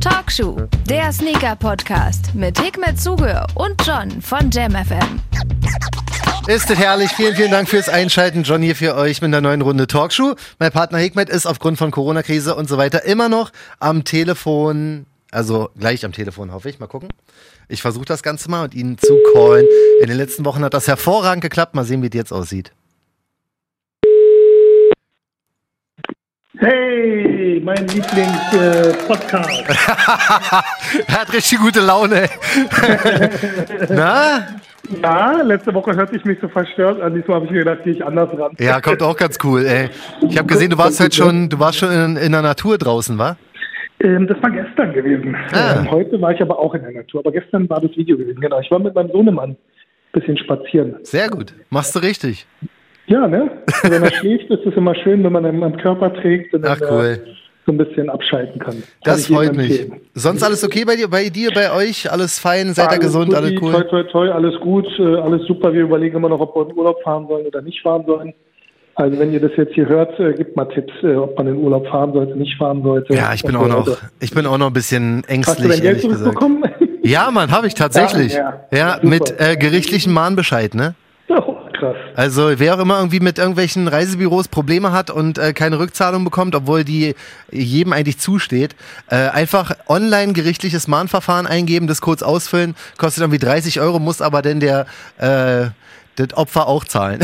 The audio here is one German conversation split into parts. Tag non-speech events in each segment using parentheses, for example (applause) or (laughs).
Talkshow, der Sneaker-Podcast mit Hikmet Zuge und John von JamFM. Ist das herrlich. Vielen, vielen Dank fürs Einschalten. John hier für euch mit der neuen Runde Talkshow. Mein Partner Hikmet ist aufgrund von Corona-Krise und so weiter immer noch am Telefon. Also gleich am Telefon, hoffe ich. Mal gucken. Ich versuche das Ganze mal und ihn zu callen. In den letzten Wochen hat das hervorragend geklappt. Mal sehen, wie es jetzt aussieht. Hey, mein Lieblings-Podcast. (laughs) er hat richtig gute Laune. (laughs) Na? Ja, letzte Woche hörte ich mich so verstört an. Diesmal habe ich mir gedacht, gehe ich anders ran. Ja, kommt auch ganz cool, ey. Ich habe gesehen, du warst heute schon, du warst schon in, in der Natur draußen, wa? Ähm, das war gestern gewesen. Ah. Ähm, heute war ich aber auch in der Natur. Aber gestern war das Video gewesen. Genau. Ich war mit meinem Sohnemann ein bisschen spazieren. Sehr gut. Machst du richtig. Ja, ne? Wenn er schläft, ist es immer schön, wenn man einen am Körper trägt und Ach, dann, cool. äh, so ein bisschen abschalten kann. Kann Das jedem freut mich. empfehlen. Sonst alles okay bei dir, bei dir, bei euch? Alles fein? Seid ihr gesund? Alles Toi, cool? toi, toi, alles gut, äh, alles super. Wir überlegen immer noch, ob wir in Urlaub fahren sollen oder nicht fahren sollen. Also wenn ihr das jetzt hier hört, äh, gebt mal Tipps, äh, ob man in Urlaub fahren sollte, nicht fahren sollte. Ja, ich bin auch noch, weiter. ich bin auch noch ein bisschen Hast du ängstlich, dein Geld gesagt. Ja, Mann, habe ich (laughs) tatsächlich. Ja, Ja, ja. Mit äh, gerichtlichem Mahnbescheid, ne? Krass. Also wer auch immer irgendwie mit irgendwelchen Reisebüros Probleme hat und äh, keine Rückzahlung bekommt, obwohl die jedem eigentlich zusteht, äh, einfach online gerichtliches Mahnverfahren eingeben, das kurz ausfüllen, kostet irgendwie 30 Euro, muss aber denn der äh, das Opfer auch zahlen.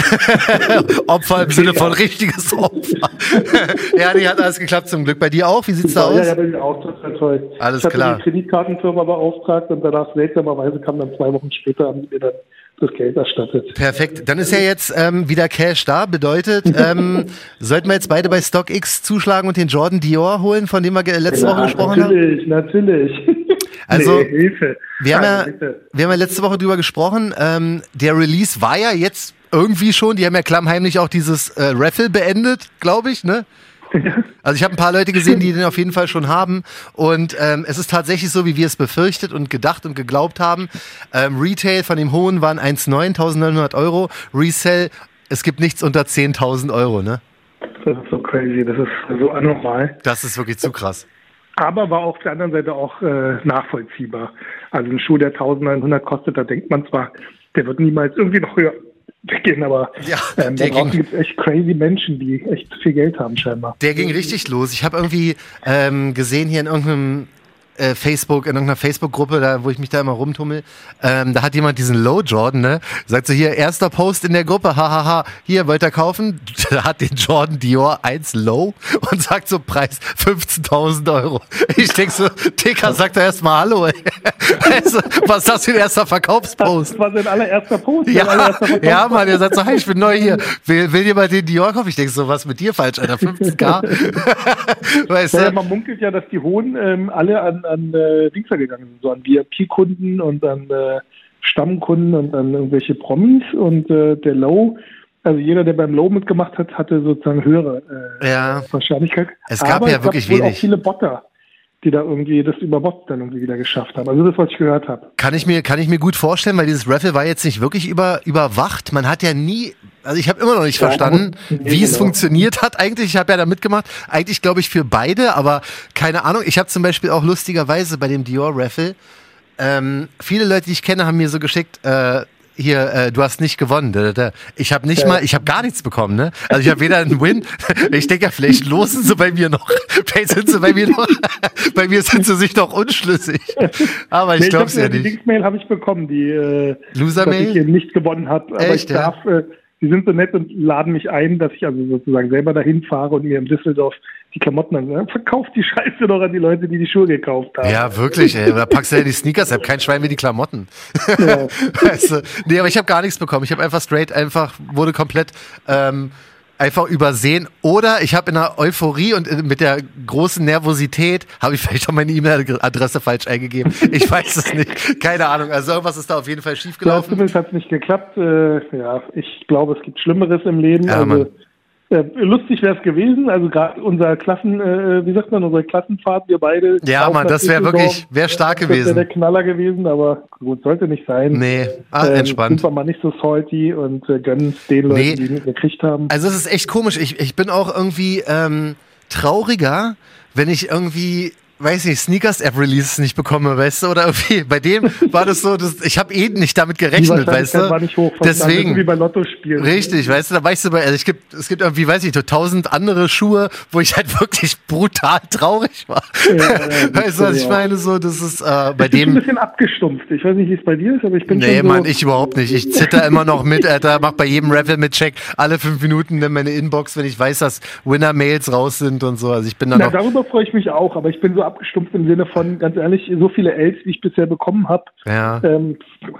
(laughs) Opfer im Sinne von richtiges Opfer. (laughs) ja, nee, hat alles geklappt zum Glück. Bei dir auch? Wie sieht's da Ja, aus? ja, bin ich auch total toll. Alles ich hatte klar. die Kreditkartenfirma beauftragt und danach seltsamerweise kam dann zwei Wochen später haben die mir dann das Geld erstattet. Perfekt. Dann ist ja jetzt ähm, wieder Cash da. Bedeutet, ähm, (laughs) sollten wir jetzt beide bei StockX zuschlagen und den Jordan Dior holen, von dem wir letzte Woche Ja, gesprochen haben? natürlich, natürlich. (laughs) Also, nee, Hilfe. Wir haben, ja, wir haben ja letzte Woche drüber gesprochen. Ähm, der Release war ja jetzt irgendwie schon. Die haben ja klammheimlich auch dieses äh, Raffle beendet, glaube ich, ne? Also ich habe ein paar Leute gesehen, die den auf jeden Fall schon haben. Und ähm, es ist tatsächlich so, wie wir es befürchtet und gedacht und geglaubt haben. Ähm, Retail von dem hohen waren 1,9, 1900 Euro. Resell, es gibt nichts unter 10.000 Euro, ne? Das ist so crazy, das ist so anormal. Das ist wirklich zu krass. Aber war auf der anderen Seite auch äh, nachvollziehbar. Also ein Schuh, der 1900 kostet, da denkt man zwar, der wird niemals irgendwie noch höher gehen, aber Ja, ähm, da der draußen ging- gibt es echt crazy Menschen, die echt viel Geld haben scheinbar. Der ging richtig los. Ich habe irgendwie ähm, gesehen hier in irgendeinem äh, Facebook, in irgendeiner Facebook-Gruppe, da, wo ich mich da immer rumtummel, ähm, da hat jemand diesen Low Jordan, ne? Sagt so, hier, erster Post in der Gruppe, hahaha, hier, wollt ihr kaufen? (laughs) Da hat den Jordan Dior 1 Low und sagt so, Preis 15.000 Euro. Ich denk so, Dicker, sagt er erstmal Hallo, ey. (laughs) Also, was ist das für ein erster Verkaufspost? Das war sein allererster Post. Ja, allererster Post. ja, Mann, er sagt so, hi, ich bin neu hier. Will, will jemand den Dior kaufen? Ich denke so, was mit dir falsch, Alter? 15k? (laughs) weißt Ja, du? man munkelt ja, dass die Hohen ähm, alle an, an äh, Dingser gegangen sind, so an VIP-Kunden und an äh, Stammkunden und an irgendwelche Promis und äh, der Low, also jeder, der beim Low mitgemacht hat, hatte sozusagen höhere äh, Ja. Wahrscheinlichkeit. Es gab Aber ja es wirklich wohl wenig. auch viele Botter, die da irgendwie das über Bots dann irgendwie wieder geschafft haben. Also das, was ich gehört habe. Kann ich mir, kann ich mir gut vorstellen, weil dieses Raffle war jetzt nicht wirklich über, überwacht. Man hat ja nie, also ich habe immer noch nicht Ja, verstanden, nee, wie es genau. funktioniert hat eigentlich. Ich habe ja da mitgemacht. Eigentlich glaube ich für beide, aber keine Ahnung. Ich habe zum Beispiel auch lustigerweise bei dem Dior Raffle, ähm, viele Leute, die ich kenne, haben mir so geschickt, äh, hier, äh, du hast nicht gewonnen. Da, da, da. Ich habe nicht Ja. mal, ich habe gar nichts bekommen, ne? Also ich habe weder einen Win. (laughs) Ich denke ja, vielleicht losen sie bei mir noch. (laughs) Vielleicht sind sie bei mir noch. (laughs) bei mir sind sie sich noch unschlüssig. Aber ich Nee, glaube es ja äh, Die nicht. Dingsmail habe ich bekommen, die äh, Loser-Mail? dass ich eben nicht gewonnen habe. Aber Echt, ich ja? darf, äh, die sind so nett und laden mich ein, dass ich also sozusagen selber dahin fahre und mir in Düsseldorf die Klamotten an. Ja, verkauft die Scheiße doch an die Leute, die die Schuhe gekauft haben. Ja, wirklich, ey. Da packst du ja die Sneakers ab. Kein Schwein wie die Klamotten. Ja. (laughs) weißt du? Nee, aber ich habe gar nichts bekommen. Ich habe einfach straight, einfach, wurde komplett ähm, einfach übersehen. Oder ich habe in der Euphorie und äh, mit der großen Nervosität habe ich vielleicht auch meine E-Mail-Adresse falsch eingegeben. Ich (laughs) weiß es nicht. Keine Ahnung. Also irgendwas ist da auf jeden Fall Ja, schiefgelaufen. zumindest hat es nicht geklappt. Äh, ja, ich glaube, es gibt Schlimmeres im Leben. Ja, also, lustig wäre es gewesen. Also gerade unser Klassen, äh, wie sagt man, unsere Klassenfahrt, wir beide. Ja, nach das wäre wirklich, wäre stark Das wäre der gewesen. Knaller gewesen, aber gut, sollte nicht sein. Nee, ah, Ähm, entspannt. Sind wir mal nicht so salty und äh, gönnen es den Leuten, Nee. die nicht gekriegt haben. Also es ist echt komisch. Ich, ich bin auch irgendwie, ähm, trauriger, wenn ich irgendwie weiß nicht, Sneakers-App-Releases nicht bekomme, weißt du, oder irgendwie, (laughs) bei dem war das so, dass, ich habe eh nicht damit gerechnet, weißt du. War nicht hoch, Deswegen. Wie bei Lotto spielen. Richtig, weißt du, da weißt du, bei, also ich gibt, es gibt irgendwie, weiß ich, so tausend andere Schuhe, wo ich halt (laughs) wirklich brutal traurig war. Ja, ja, (laughs) weißt du, was ich meine? So, das ist, äh, bei ich dem. bin ein bisschen abgestumpft. Ich weiß nicht, wie es bei dir ist, aber ich bin Nee, so Mann, ich überhaupt nicht. Ich zitter immer noch mit, Alter, mach bei jedem Raffle mit Check alle fünf Minuten in meine Inbox, wenn ich weiß, dass Winner-Mails raus sind und so. Also ich bin da Na, darüber freue ich mich auch, aber ich bin so abgestumpft im Sinne von, ganz ehrlich, so viele Ls, wie ich bisher bekommen habe. Ja. Ähm,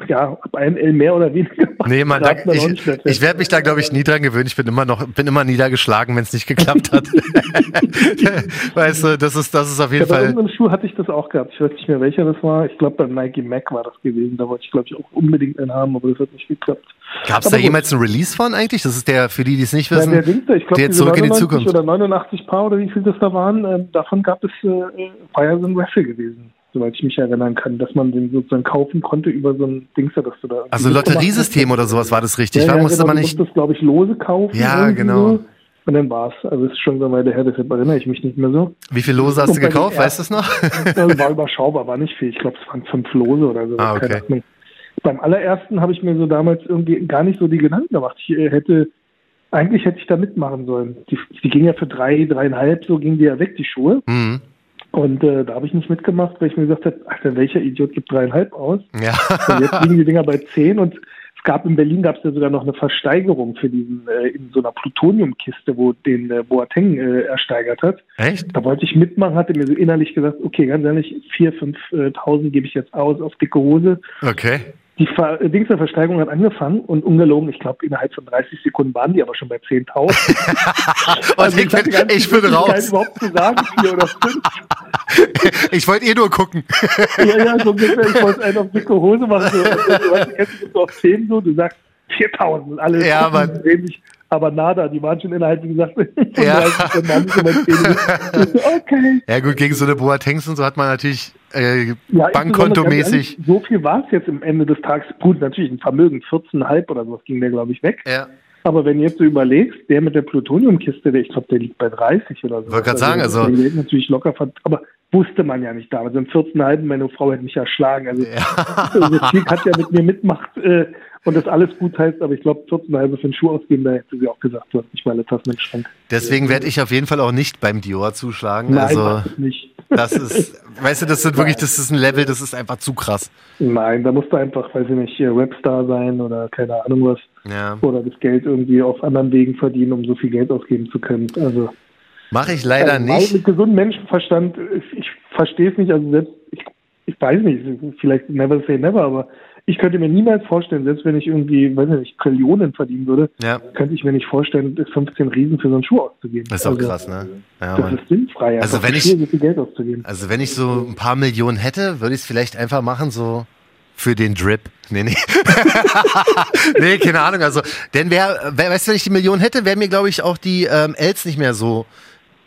ja, ab einem L mehr oder weniger. Nee, man, da, man ich, ich werde mich da, glaube ich, nie dran gewöhnen. Ich bin immer noch, bin immer niedergeschlagen, wenn es nicht geklappt hat. (laughs) weißt du, das ist, das ist auf jeden Ja, bei Fall. irgendeinem Schuh hatte ich das auch gehabt. Ich weiß nicht mehr, welcher das war. Ich glaube, beim Nike Mac war das gewesen. Da wollte ich, glaube ich, auch unbedingt einen haben, aber das hat nicht geklappt. Gab es da jemals einen Release von eigentlich? Das ist der, für die, die es nicht Ja, wissen, der da, ich glaube, der zurück in die 99 Zukunft. oder 89 Paar oder wie viel das da waren, ähm, davon gab es, äh, war so ein Raffle gewesen, soweit ich mich erinnern kann, dass man den sozusagen kaufen konnte über so ein Dings da, dass du da. Also Lotteriesystem oder sowas war das richtig. Ja, war, ja, musste genau, man du nicht. musstest, glaube ich, Lose kaufen. Ja, genau. So. Und dann war's. Also es ist schon so eine Weile her, deshalb erinnere ich mich nicht mehr so. Wie viel Lose hast Und du gekauft? Weißt du es noch? (laughs) Also war überschaubar, war nicht viel. Ich glaube, es waren fünf Lose oder so. Ah, okay. Keine Ahnung. Beim allerersten habe ich mir so damals irgendwie gar nicht so die Gedanken gemacht. Ich äh, hätte, eigentlich hätte ich da mitmachen sollen. Die, die ging ja für drei, dreieinhalb, so ging die ja weg, die Schuhe. Hm. Und äh, da habe ich nicht mitgemacht, weil ich mir gesagt habe, Alter, welcher Idiot gibt dreieinhalb aus? Ja. Und jetzt liegen die Dinger bei zehn und es gab in Berlin gab es ja sogar noch eine Versteigerung für diesen äh, in so einer Plutoniumkiste, wo den äh, Boateng äh, ersteigert hat. Echt? Da wollte ich mitmachen, hatte mir so innerlich gesagt, okay, ganz ehrlich, 4.000, 5.000 gebe ich jetzt aus auf dicke Hose. Okay. Die Ver Dings der Versteigerung hat angefangen und ungelogen, ich glaube, innerhalb von 30 Sekunden waren die aber schon bei 10.000. (laughs) Und Also ich, bin, ich bin raus. überhaupt zu sagen, vier oder fünf. (laughs) Ich wollte eh nur gucken. Ja, ja, so ungefähr, ich wollte einen auf dicke Hose machen. So, du weißt, du kennst so auf 10 so, du sagst 4.000 und alle Ja, Mann. sich, aber nada, die waren schon innerhalb, wie gesagt, von Ja. 30 Sekunden waren die schon bei 10 Ich so, Okay. Ja gut, gegen so eine Boatengs und so hat man natürlich äh, Ja, Bankkontomäßig. So viel war es jetzt am Ende des Tages. Gut, natürlich ein Vermögen, 14,5 oder sowas ging der, glaube ich, weg. Ja. Aber wenn du jetzt so überlegst, der mit der Plutoniumkiste, der, ich glaube, der liegt bei 30 oder so. Wollte grad sagen, also- der Geld natürlich locker, aber wusste man ja nicht damals. Im 14,5, meine Frau hätte mich erschlagen. Also, also Tick hat ja mit mir mitmacht äh, und das alles gut heißt, aber ich glaube, 14,5 für einen Schuh ausgeben, da hätte sie auch gesagt, du hast nicht mal eine Tasse im Schrank. Deswegen werde ich auf jeden Fall auch nicht beim Dior zuschlagen. Nein, also nicht. das ist, (laughs) weißt du, das sind wirklich, das ist ein Level, das ist einfach zu krass. Nein, da musst du einfach, weiß ich nicht, äh, Rapstar sein oder keine Ahnung was. Ja. Oder das Geld irgendwie auf anderen Wegen verdienen, um so viel Geld ausgeben zu können. Also Mache ich leider also, nicht. Mit gesundem Menschenverstand, ich, ich verstehe es nicht, also selbst, ich, ich weiß nicht, vielleicht never say never, aber ich könnte mir niemals vorstellen, selbst wenn ich irgendwie, weiß ich nicht, Trillionen verdienen würde, Ja. könnte ich mir nicht vorstellen, 15 Riesen für so einen Schuh auszugeben. Das ist auch also, krass, ne? Ja, Das ist sinnfrei, Also wenn ich- Schuhe so viel Geld auszugeben. Also wenn ich so ein paar Millionen hätte, würde ich es vielleicht einfach machen, so für den Drip. Nee, nee. (laughs) nee, keine Ahnung. Also, denn wer, wer weißt du, wenn ich die Millionen hätte, wäre mir, glaube ich, auch die ähm, Els nicht mehr so,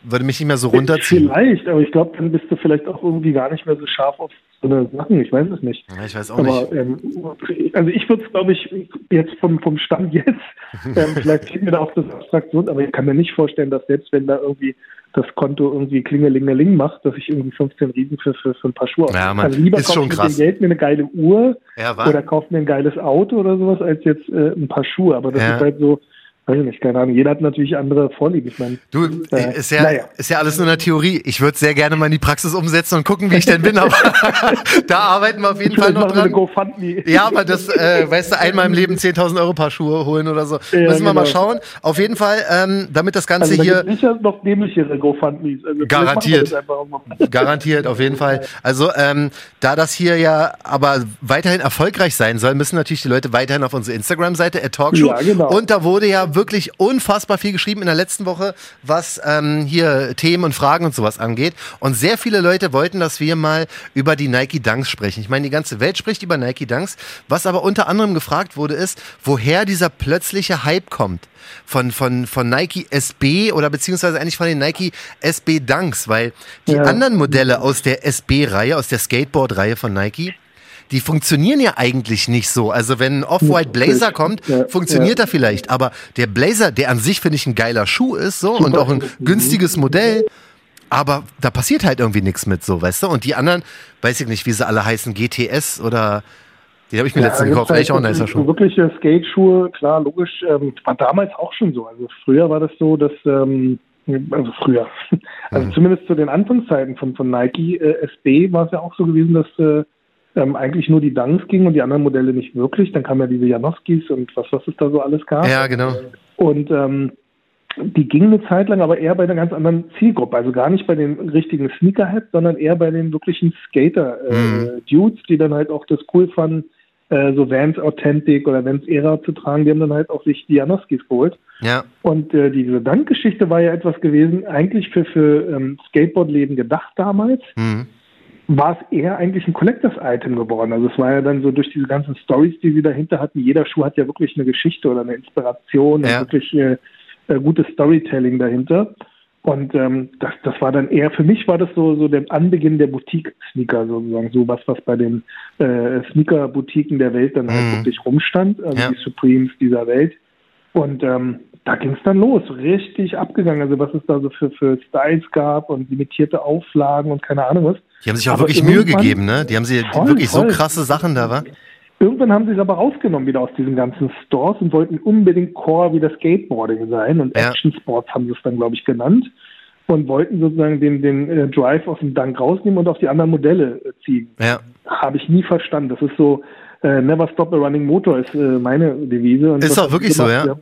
würde mich nicht mehr so runterziehen. Vielleicht, aber ich glaube, dann bist du vielleicht auch irgendwie gar nicht mehr so scharf auf so eine Sachen, ich weiß es nicht. Ja, ich weiß auch nicht. Aber ähm, also ich würde es, glaube ich, jetzt vom, vom Stand (laughs) jetzt, ähm, vielleicht fehlt mir da auch das Abstraktion, aber ich kann mir nicht vorstellen, dass selbst wenn da irgendwie das Konto irgendwie Klingelingeling macht, dass ich irgendwie 15 Riesen für, für, für ein paar Schuhe Ja, ausgebe. Mann, also lieber ist kaufe schon ich mit krass. dem Geld mir eine geile Uhr Ja, oder kaufe mir ein geiles Auto oder sowas, als jetzt äh, ein paar Schuhe. Aber das Ja. ist halt so, weiß ich nicht, keine Ahnung. Jeder hat natürlich andere Vorlieben. Ich meine, Du, Äh, ist ja, naja. ist ja alles nur eine Theorie. Ich würde sehr gerne mal in die Praxis umsetzen und gucken, wie ich denn bin, aber (laughs) da arbeiten wir auf jeden Fall vielleicht noch dran. GoFundMe. Ja, aber das, äh, weißt du, einmal im Leben 10.000 Euro Paar Schuhe holen oder so. Ja, Müssen wir mal genau. schauen. Auf jeden Fall, ähm, damit das Ganze Also da hier sicher noch dämlichere GoFundMes. Also Garantiert. Garantiert, auf jeden Fall. Also, ähm, da das hier ja aber weiterhin erfolgreich sein soll, müssen natürlich die Leute weiterhin auf unsere Instagram-Seite, Talkshow. Ja, genau. Und da wurde ja wirklich unfassbar viel geschrieben in der letzten Woche, was ähm, hier Themen und Fragen und sowas angeht. Und sehr viele Leute wollten, dass wir mal über die Nike Dunks sprechen. Ich meine, die ganze Welt spricht über Nike Dunks. Was aber unter anderem gefragt wurde, ist, woher dieser plötzliche Hype kommt. Von, von, von Nike SB oder beziehungsweise eigentlich von den Nike SB Dunks, weil die Ja. anderen Modelle aus der SB-Reihe, aus der Skateboard-Reihe von Nike, die funktionieren ja eigentlich nicht so. Also wenn ein Off-White Blazer kommt, Ja, funktioniert ja. er vielleicht. Aber der Blazer, der an sich, finde ich, ein geiler Schuh ist so und auch ein günstiges Modell. Aber da passiert halt irgendwie nichts mit so, weißt du? Und die anderen, weiß ich nicht, wie sie alle heißen, GTS oder die habe ich mir letztens da gekauft, eigentlich auch ein nicer so Schuh. Wirkliche Skate-Schuhe, klar, logisch, ähm, war damals auch schon so. Also früher war das so, dass, ähm, also früher, (laughs) also Mhm. zumindest zu den Anfangszeiten von, von Nike äh, SB war es ja auch so gewesen, dass äh, ähm, eigentlich nur die Dunks gingen und die anderen Modelle nicht wirklich. Dann kamen ja diese Janoskis und was, was es da so alles gab. Ja, genau. Und ähm, die gingen eine Zeit lang aber eher bei einer ganz anderen Zielgruppe. Also gar nicht bei den richtigen Sneakerheads, sondern eher bei den wirklichen Skater-Dudes, die dann halt auch das cool fanden, äh, so Vans Authentic oder Vans Era zu tragen. Die haben dann halt auch sich die Janoskis geholt. Ja, Und äh, diese Dankgeschichte war ja etwas gewesen, eigentlich für, für ähm, Skateboard-Läden gedacht damals mhm. War es eher eigentlich ein Collectors-Item geworden. Also es war ja dann so durch diese ganzen Stories, die sie dahinter hatten. Jeder Schuh hat ja wirklich eine Geschichte oder eine Inspiration Ja. und wirklich äh, äh, gutes Storytelling dahinter. Und ähm, das, das war dann eher, für mich war das so, so der Anbeginn der Boutique-Sneaker sozusagen, so was, was bei den äh, Sneaker-Boutiquen der Welt dann halt Mhm. wirklich rumstand, also Ja. die Supremes dieser Welt. Und ähm, da ging es dann los, richtig abgegangen. Also was es da so für, für Styles gab und limitierte Auflagen und keine Ahnung was. Die haben sich auch Aber wirklich Mühe gegeben, ne? Die haben sie Voll, wirklich so voll. krasse Sachen da, wa? Irgendwann haben sie es aber rausgenommen wieder aus diesen ganzen Stores und wollten unbedingt Core wie das Skateboarding sein und Ja. Action Sports haben sie es dann, glaube ich, genannt und wollten sozusagen den, den äh, Drive aus dem Dank rausnehmen und auf die anderen Modelle äh, ziehen. Ja. Habe ich nie verstanden. Das ist so, äh, Never Stop a Running Motor ist äh, meine Devise. Und Ist auch wirklich so, ja.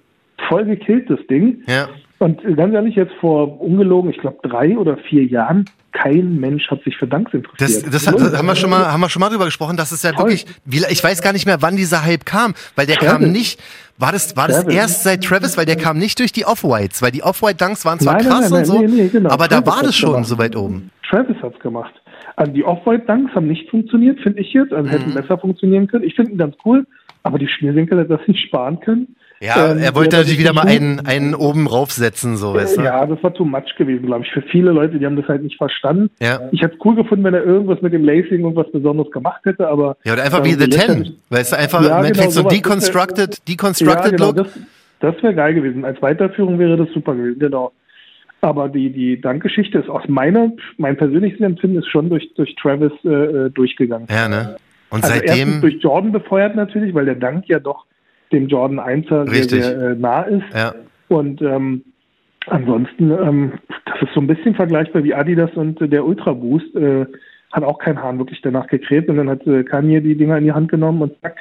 Voll gekillt, das Ding. Ja. Und ganz ehrlich, jetzt vor ungelogen, ich glaube drei oder vier Jahren, kein Mensch hat sich für Danks Das, interessiert. das, das haben wir schon mal, haben wir schon mal drüber gesprochen, dass es ja Voll. wirklich, wie, ich weiß gar nicht mehr, wann dieser Hype kam, weil der kam Travis. nicht, war das, war das Travis. erst seit Travis, weil der kam nicht durch die Off-Whites, weil die Off-White-Dunks waren zwar Nein, nein, krass nein, und so, nein, nee, nee, genau. aber da Travis war das schon gemacht. so weit oben. Travis hat's gemacht. Also die Off-White Dunks haben nicht funktioniert, finde ich jetzt. Also Mhm. hätten besser funktionieren können. Ich finde ihn ganz cool, aber die Schnürsenkel hätte das nicht sparen können. Ja, Ähm, er wollte ja, natürlich wieder mal einen, einen oben raufsetzen, so, weißt du? Ja, das war too much gewesen, glaube ich. Für viele Leute, die haben das halt nicht verstanden. Ja. Ich hätte es cool gefunden, wenn er irgendwas mit dem Lacing und was Besonderes gemacht hätte, aber. Ja, oder einfach ähm, wie The letztendlich- Ten, weißt du, einfach, Ja, man genau, so sowas. deconstructed, Ja, deconstructed genau, Look. das, das wäre geil gewesen. Als Weiterführung wäre das super gewesen, genau. Aber die, die Dankgeschichte ist aus meiner, mein persönliches Empfinden ist schon durch, durch Travis äh, äh, durchgegangen. Ja, ne? Und Also erstens seitdem, durch Jordan befeuert natürlich, weil der Dank ja doch dem Jordan 1er sehr, sehr äh, nah ist. ja, Und ähm, ansonsten, ähm, das ist so ein bisschen vergleichbar wie Adidas und äh, der Ultra Boost. Äh, hat auch kein Hahn wirklich danach gekräht und dann hat äh, Kanye die Dinger in die Hand genommen und zack,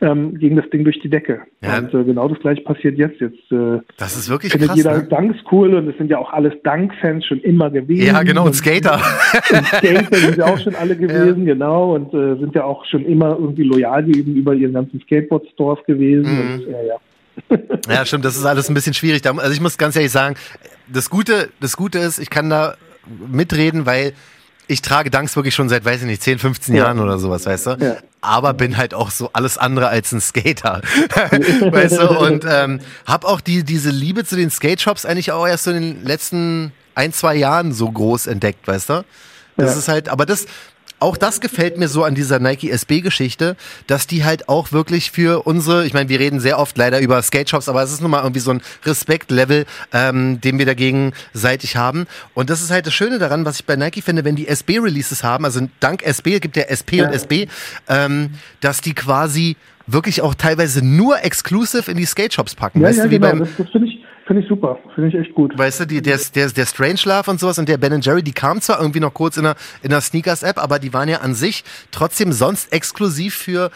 ähm, ging das Ding durch die Decke. Ja. Und äh, genau das gleiche passiert jetzt. Jetzt äh, das ist wirklich findet krass, jeder ne? Danks cool und es sind ja auch alles Dank-Fans schon immer gewesen. Ja, genau, und Skater. Und Skater sind ja auch schon alle (laughs) gewesen, genau, und äh, sind ja auch schon immer irgendwie loyal gegenüber ihren ganzen Skateboard-Stores gewesen. Mhm. Und, ja, ja. Ja, stimmt, das ist alles ein bisschen schwierig. Also ich muss ganz ehrlich sagen, das Gute, das Gute ist, ich kann da mitreden, weil ich trage Dunks wirklich schon seit, weiß ich nicht, 10, 15 Ja. Jahren oder sowas, weißt du? Ja. Aber bin halt auch so alles andere als ein Skater. (laughs) weißt du? Und ähm, hab auch die, diese Liebe zu den Skate-Shops eigentlich auch erst so in den letzten ein, zwei Jahren so groß entdeckt, weißt du? Das Ja. ist halt, aber das, auch das gefällt mir so an dieser Nike SB-Geschichte, dass die halt auch wirklich für unsere, ich meine, wir reden sehr oft leider über Skate-Shops, aber es ist nun mal irgendwie so ein Respekt-Level, ähm, den wir dagegen seitig haben. Und das ist halt das Schöne daran, was ich bei Nike finde, wenn die SB-Releases haben, also dank SB, es gibt ja SP Ja. und SB, ähm, dass die quasi wirklich auch teilweise nur exclusive in die Skate-Shops packen. Ja, weißt ja, du, wie genau. beim, das das finde ich, finde ich super. Finde ich echt gut. Weißt du, die, der, der, der Strangelove und sowas und der Ben Jerry, die kamen zwar irgendwie noch kurz in der, in der Sneakers-App, aber die waren ja an sich trotzdem sonst exklusiv für.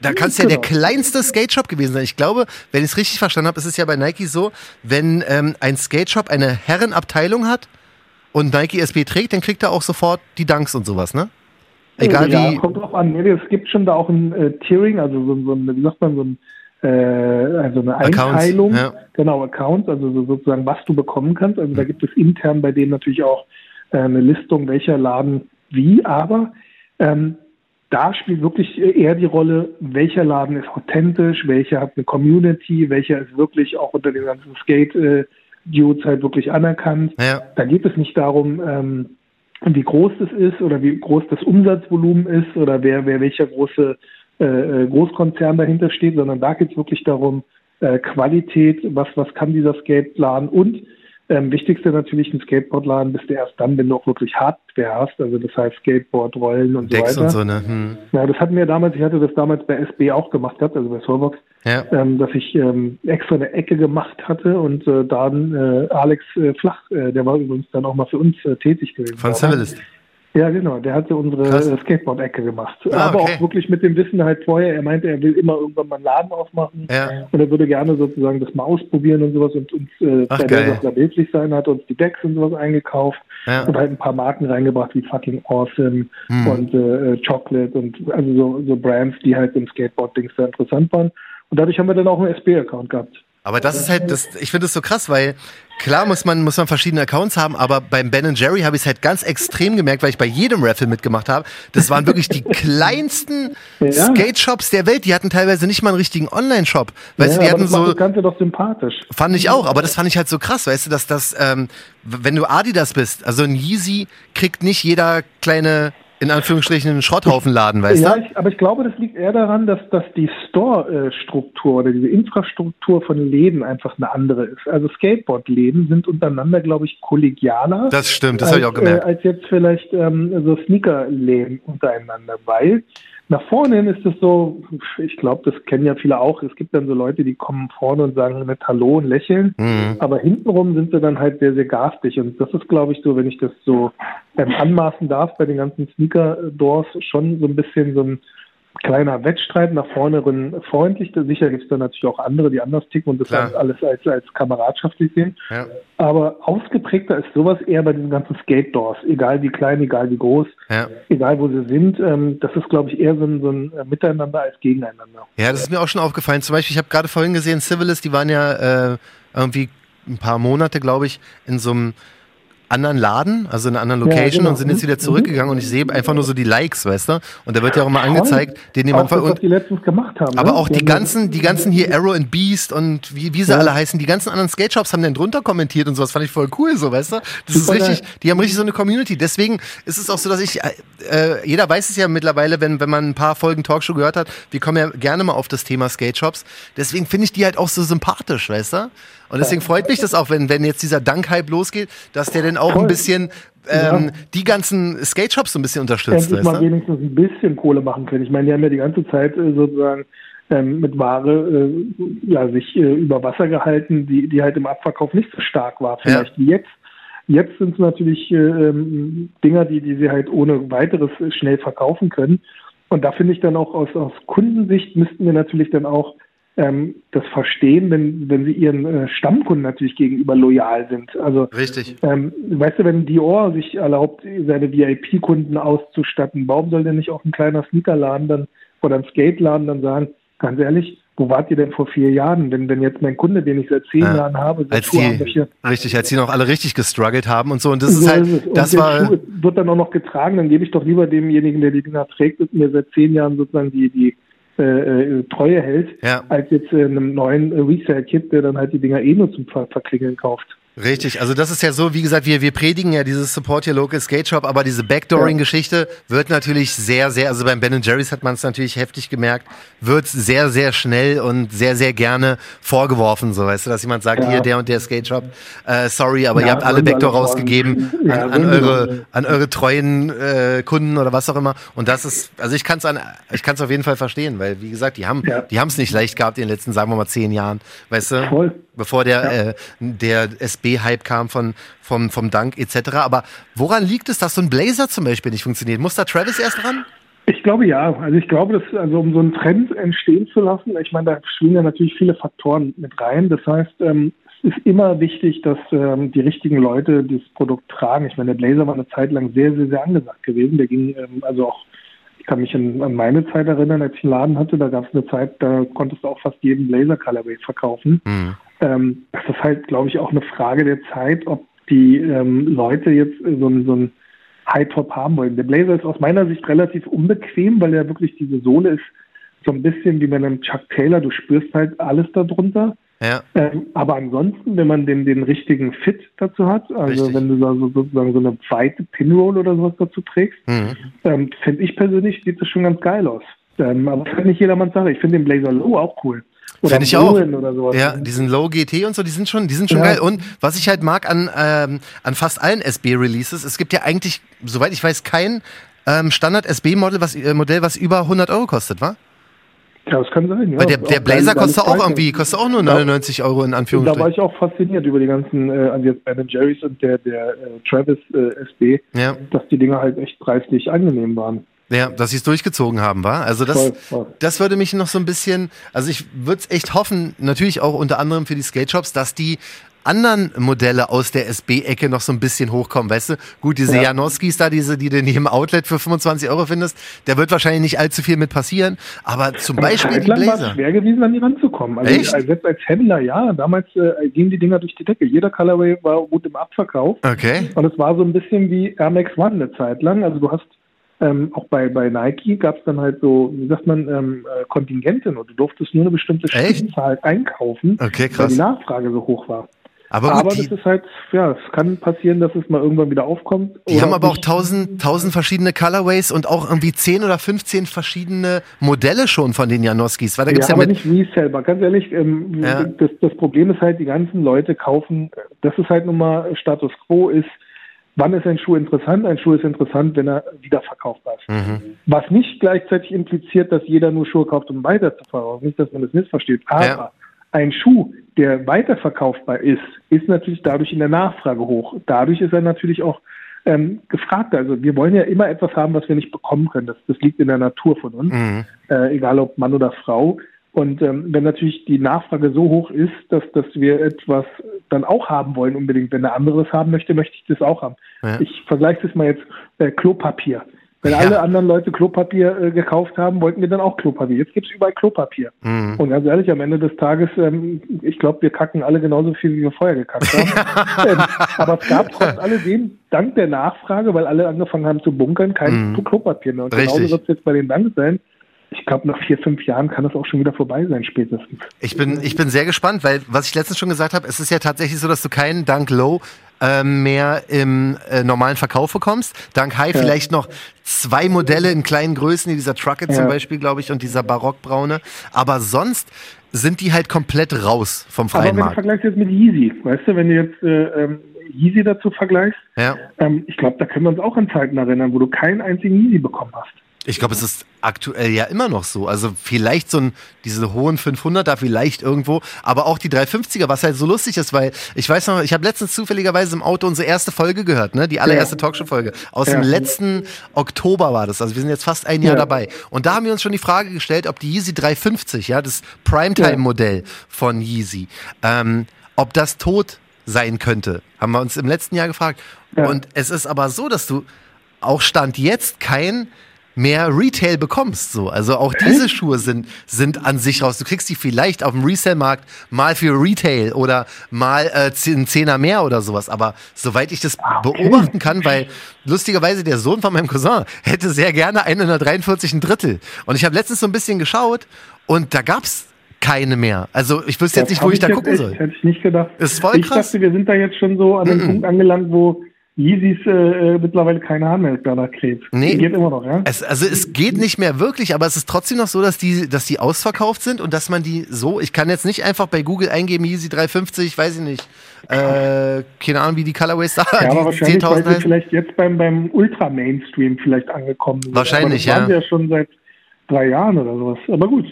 Da kann es ja der Genau. kleinste Skate-Shop gewesen sein. Ich glaube, wenn ich es richtig verstanden habe, ist es ja bei Nike so, wenn ähm, ein Skate-Shop eine Herrenabteilung hat und Nike SB trägt, dann kriegt er auch sofort die Dunks und sowas, ne? Egal ja, wie. kommt drauf an. Es gibt schon da auch ein äh, Tiering, also so, so ein, wie sagt man, so ein, äh, also eine Accounts, Einteilung. ja. Genau, Accounts, also so sozusagen, was du bekommen kannst. Also da Mhm. gibt es intern bei denen natürlich auch äh, eine Listung, welcher Laden wie, aber ähm, da spielt wirklich eher die Rolle, welcher Laden ist authentisch, welcher hat eine Community, welcher ist wirklich auch unter den ganzen Skate-Dudes halt wirklich anerkannt. Ja, Da geht es nicht darum, ähm, wie groß das ist oder wie groß das Umsatzvolumen ist oder wer, wer welcher große äh, äh Großkonzern dahinter steht, sondern da geht es wirklich darum, äh, Qualität, was, was kann dieser Skateplan und ähm, wichtigste natürlich ein Skateboardladen bist du erst dann, wenn du auch wirklich Hardware hast, also das heißt Skateboard, Rollen und Decks so weiter. Und so, ne? hm. Ja, das hatten wir damals, ich hatte das damals bei SB auch gemacht gehabt, also bei Solvox, ja. ähm, dass ich ähm, extra eine Ecke gemacht hatte und äh, dann äh, Alex äh, Flach, äh, der war übrigens dann auch mal für uns tätig gewesen. Von Civilist. Ja, genau. Der hatte unsere äh, Skateboard-Ecke gemacht. Ah, Aber okay. auch wirklich mit dem Wissen halt vorher. Er meinte, er will immer irgendwann mal einen Laden aufmachen. Ja. Und er würde gerne sozusagen das mal ausprobieren und sowas und uns äh, Ach, bei der Sache behilflich sein, hat uns die Decks und sowas eingekauft ja. und halt ein paar Marken reingebracht wie fucking Awesome hm. und äh, Chocolate und also so, so Brands, die halt im Skateboard-Dings sehr interessant waren. Und dadurch haben wir dann auch einen SB-Account gehabt. Aber das ist halt, das, ich finde es so krass, weil klar muss man, muss man verschiedene Accounts haben, aber beim Ben Jerry habe ich es halt ganz extrem gemerkt, weil ich bei jedem Raffle mitgemacht habe. Das waren wirklich die (laughs) kleinsten ja. Skate-Shops der Welt. Die hatten teilweise nicht mal einen richtigen Online-Shop. Weißt ja, du, die hatten das so. Das Ganze doch sympathisch. Fand ich auch, aber das fand ich halt so krass, weißt du, dass das, ähm, wenn du Adidas bist, also ein Yeezy kriegt nicht jeder kleine in Anführungsstrichen einen Schrotthaufenladen, weißt ja, du? Ja, aber ich glaube, das liegt eher daran, dass, dass die Store-Struktur oder diese Infrastruktur von Läden einfach eine andere ist. Also Skateboard-Läden sind untereinander, glaube ich, kollegialer. Das stimmt, das habe ich auch gemerkt. Äh, als jetzt vielleicht ähm, so Sneaker-Läden untereinander, weil nach vorne hin ist es so, ich glaube, das kennen ja viele auch. Es gibt dann so Leute, die kommen vorne und sagen mit Hallo und lächeln, mhm. aber hintenrum sind sie dann halt sehr, sehr garstig. Und das ist, glaube ich, so, wenn ich das so ähm, anmaßen darf bei den ganzen Sneaker-Doors, schon so ein bisschen so ein kleiner Wettstreit nach vorne freundlich. Sicher gibt es da natürlich auch andere, die anders ticken und das Klar. alles als, als kameradschaftlich sehen. Ja. Aber ausgeprägter ist sowas eher bei diesen ganzen Skate-Doors, egal wie klein, egal wie groß, ja. egal wo sie sind. Ähm, das ist, glaube ich, eher so ein, so ein, äh, Miteinander als Gegeneinander. Ja, das ist mir auch schon aufgefallen. Zum Beispiel, ich habe gerade vorhin gesehen, Civilist, die waren ja äh, irgendwie ein paar Monate, glaube ich, in so einem anderen Laden, also in einer anderen Location ja, genau. und sind jetzt wieder mhm. zurückgegangen und ich sehe einfach nur so die Likes, weißt du? Und da wird ja auch immer angezeigt, den jemand von was die letztens gemacht haben. Aber ne? auch die, die ganzen, die ganzen hier Arrow and Beast und wie, wie sie ja. alle heißen, die ganzen anderen Skate Shops haben dann drunter kommentiert und sowas fand ich voll cool, so, weißt du? Das Super ist richtig, die haben richtig so eine Community. Deswegen ist es auch so, dass ich, äh, äh, jeder weiß es ja mittlerweile, wenn, wenn man ein paar Folgen Talkshow gehört hat, wir kommen ja gerne mal auf das Thema Skate Shops. Deswegen finde ich die halt auch so sympathisch, weißt du? Und deswegen freut mich das auch, wenn, wenn jetzt dieser Dank-Hype losgeht, dass der dann auch Voll. ein bisschen ähm, ja. die ganzen Skate-Shops so ein bisschen unterstützt. Endlich mal wenigstens ein bisschen Kohle machen können. Ich meine, die haben ja die ganze Zeit äh, sozusagen ähm, mit Ware äh, ja, sich äh, über Wasser gehalten, die, die halt im Abverkauf nicht so stark war, vielleicht ja. wie jetzt. Jetzt sind es natürlich äh, ähm, Dinger, die, die sie halt ohne weiteres schnell verkaufen können. Und da finde ich dann auch aus, aus Kundensicht müssten wir natürlich dann auch ähm, das verstehen, wenn, wenn sie ihren äh, Stammkunden natürlich gegenüber loyal sind. Also, Richtig. Ähm, weißt du, wenn Dior sich erlaubt, seine VIP-Kunden auszustatten, warum soll denn nicht auch ein kleiner Sneakerladen dann oder ein Skateladen dann sagen, ganz ehrlich, wo wart ihr denn vor vier Jahren? Wenn, wenn jetzt mein Kunde, den ich seit zehn ja. Jahren habe, als die, richtig, als die noch alle richtig gestruggelt haben und so. Und das so ist halt, ist das und war. Schuh wird dann auch noch getragen, dann gebe ich doch lieber demjenigen, der die Dinger trägt und mir seit zehn Jahren sozusagen die, die äh, äh, Treue hält, ja. als jetzt äh, einem neuen Resale-Kit, der dann halt die Dinger eh nur zum Ver Verklingeln kauft. Richtig, also das ist ja so, wie gesagt, wir, wir predigen ja dieses Support Your Local Skate Shop, aber diese Backdooring-Geschichte wird natürlich sehr, sehr, also beim Ben Jerry's hat man es natürlich heftig gemerkt, wird sehr, sehr schnell und sehr, sehr gerne vorgeworfen, so weißt du, dass jemand sagt, ja. hier der und der Skate Shop, äh, sorry, aber ja, ihr habt alle Backdoor alle rausgegeben ja, an, an eure, an eure treuen äh, Kunden oder was auch immer. Und das ist, also ich kann es ich kann es auf jeden Fall verstehen, weil wie gesagt, die haben, die haben es nicht leicht gehabt in den letzten, sagen wir mal, zehn Jahren, weißt du, Voll. Bevor der, äh, der SB DFB-Hype kam von, vom, vom Dank etc. Aber woran liegt es, dass so ein Blazer zum Beispiel nicht funktioniert? Muss da Travis erst ran? Ich glaube ja. Also ich glaube, dass also um so einen Trend entstehen zu lassen, ich meine, da spielen ja natürlich viele Faktoren mit rein. Das heißt, ähm, es ist immer wichtig, dass ähm, die richtigen Leute das Produkt tragen. Ich meine, der Blazer war eine Zeit lang sehr, sehr, sehr angesagt gewesen. Der ging ähm, also auch ich kann mich an, an, meine Zeit erinnern, als ich einen Laden hatte, da gab es eine Zeit, da konntest du auch fast jeden Blazer Colorway verkaufen. Mhm. Ähm, das ist halt, glaube ich, auch eine Frage der Zeit, ob die ähm, Leute jetzt so, so ein High-Top haben wollen. Der Blazer ist aus meiner Sicht relativ unbequem, weil er wirklich diese Sohle ist so ein bisschen wie bei einem Chuck Taylor. Du spürst halt alles darunter. Ja. Ähm, aber ansonsten, wenn man den, den richtigen Fit dazu hat, also Richtig. wenn du da so, sozusagen so eine weite Pinroll oder sowas dazu trägst, Mhm. ähm, finde ich persönlich, sieht das schon ganz geil aus. Ähm, aber das ist halt nicht jedermanns Sache. Ich finde den Blazer Low auch cool. Oder Finde ich auch. Rowan Oder sowas. Ja, diesen Low GT und so, die sind schon, die sind schon Ja. geil. Und was ich halt mag an, ähm, an fast allen SB-Releases, es gibt ja eigentlich, soweit ich weiß, kein ähm, Standard-SB-Modell, was, äh, Modell, was über 100 Euro kostet, wa? Ja, das kann sein. Ja. Weil der, der Blazer kostet auch irgendwie, kostet auch nur Ja. 99 Euro in Und da war ich auch fasziniert über die ganzen, äh, also jetzt Ben Jerry's und der, der äh, Travis äh, SB, Ja, dass die Dinger halt echt preislich angenehm waren. ja, dass sie es durchgezogen haben, war. Also das, Voll, voll. das würde mich noch so ein bisschen, also ich würde es echt hoffen, natürlich auch unter anderem für die Skate Shops, dass die anderen Modelle aus der SB-Ecke noch so ein bisschen hochkommen, weißt du? Gut, diese Ja. Janoskis da, diese, die du in jedem Outlet für 25 Euro findest, da wird wahrscheinlich nicht allzu viel mit passieren, aber zum Aber Beispiel die lang war es Blazer. schwer gewesen, an die ranzukommen. Also Echt? als- selbst als Händler, ja, damals äh, gingen die Dinger durch die Decke. Jeder Colorway war gut im Abverkauf. Okay. Und es war so ein bisschen wie Air Max One eine Zeit lang. Also du hast ähm, auch bei, bei Nike gab es dann halt so, wie sagt man, ähm, äh, Kontingente nur. Du durftest nur eine bestimmte? Stückzahl einkaufen, Okay, weil krass. die Nachfrage so hoch war. Aber Aber, gut, das die, ist halt, ja, es kann passieren, dass es mal irgendwann wieder aufkommt. die haben aber auch tausend, tausend verschiedene Colorways und auch irgendwie 10 oder 15 verschiedene Modelle schon von den Janoskis, weil da gibt's ja, ja, aber nicht resellbar. Ganz ehrlich, ähm, Ja. das, das Problem ist halt, die ganzen Leute kaufen, das ist halt nun mal Status Quo ist, wann ist ein Schuh interessant? Ein Schuh ist interessant, wenn er wiederverkaufbar ist. Mhm. Was nicht gleichzeitig impliziert, dass jeder nur Schuhe kauft, um weiterzuverkaufen. Nicht, dass man das missversteht. Aber Ja. Ein Schuh, der weiterverkaufbar ist, ist natürlich dadurch in der Nachfrage hoch. Dadurch ist er natürlich auch ähm, gefragt. Also wir wollen ja immer etwas haben, was wir nicht bekommen können. Das, das liegt in der Natur von uns, Mhm. äh, egal ob Mann oder Frau. Und ähm, wenn natürlich die Nachfrage so hoch ist, dass, dass wir etwas dann auch haben wollen unbedingt, wenn der andere es haben möchte, möchte ich das auch haben. Ja. Ich vergleiche das mal jetzt äh, Klopapier. Wenn Ja. alle anderen Leute Klopapier äh, gekauft haben, wollten wir dann auch Klopapier. Jetzt gibt es überall Klopapier. Mhm. Und ganz ehrlich, am Ende des Tages, ähm, ich glaube, wir kacken alle genauso viel, wie wir vorher gekackt haben. (laughs) ähm, aber es gab trotz alledem, dank der Nachfrage, weil alle angefangen haben zu bunkern, kein Mhm. Klopapier mehr. Und Richtig. genauso wird es jetzt bei den Dank sein. Ich glaube, nach vier, fünf Jahren kann das auch schon wieder vorbei sein, spätestens. Ich bin, ich bin sehr gespannt, weil, was ich letztens schon gesagt habe, es ist ja tatsächlich so, dass du keinen Dunk Low ähm, mehr im äh, normalen Verkauf bekommst. Dunk High Ja. vielleicht noch zwei Modelle in kleinen Größen, wie dieser Trucket zum Ja. Beispiel, glaube ich, und dieser Barockbraune. Aber sonst sind die halt komplett raus vom Aber freien wenn du Markt. vergleichst jetzt mit Yeezy, weißt du, wenn du jetzt äh, ähm, Yeezy dazu vergleichst, Ja. ähm, ich glaube, da können wir uns auch an Zeiten erinnern, wo du keinen einzigen Yeezy bekommen hast. Ich glaube, es ist aktuell ja immer noch so. Also vielleicht so ein, diese hohen 500er vielleicht irgendwo, aber auch die 350er, was halt so lustig ist, weil ich weiß noch, ich habe letztens zufälligerweise im Auto unsere erste Folge gehört, ne? Die allererste Ja. Talkshow-Folge. Aus Ja. dem letzten Oktober war das. Also wir sind jetzt fast ein Jahr Ja. dabei. Und da haben wir uns schon die Frage gestellt, ob die Yeezy 350, ja, das Primetime-Modell von Yeezy, ähm, ob das tot sein könnte. Haben wir uns im letzten Jahr gefragt. Und es ist aber so, dass du auch Stand jetzt kein mehr Retail bekommst. So. Also auch diese Schuhe sind, sind an sich raus. Du kriegst die vielleicht auf dem Resale-Markt mal für Retail oder mal äh, einen Zehner mehr oder sowas. Aber soweit ich das Ah, okay. beobachten kann, weil lustigerweise der Sohn von meinem Cousin hätte sehr gerne einen in der 43 ein Drittel. Und ich habe letztens so ein bisschen geschaut und da gab's keine mehr. Also ich wüsste jetzt Das nicht, wo hab ich da gucken echt, soll. Hätte ich nicht gedacht. Ist voll ich krass. dachte, wir sind da jetzt schon so an dem Mhm. Punkt angelangt, wo Yeezys äh, äh, mittlerweile keine haben mehr danach Krebs. Nee. Die geht immer noch, ja? Es, also es geht nicht mehr wirklich, aber es ist trotzdem noch so, dass die, dass die ausverkauft sind und dass man die so, ich kann jetzt nicht einfach bei Google eingeben, Yeezy 350, weiß ich nicht, äh, keine Ahnung, wie die Colorways da, Ja, aber wahrscheinlich, weil 10.000 sie vielleicht jetzt beim, beim Ultra-Mainstream vielleicht angekommen sind. Wahrscheinlich, aber das waren ja. sie ja schon seit drei Jahren oder sowas. Aber gut,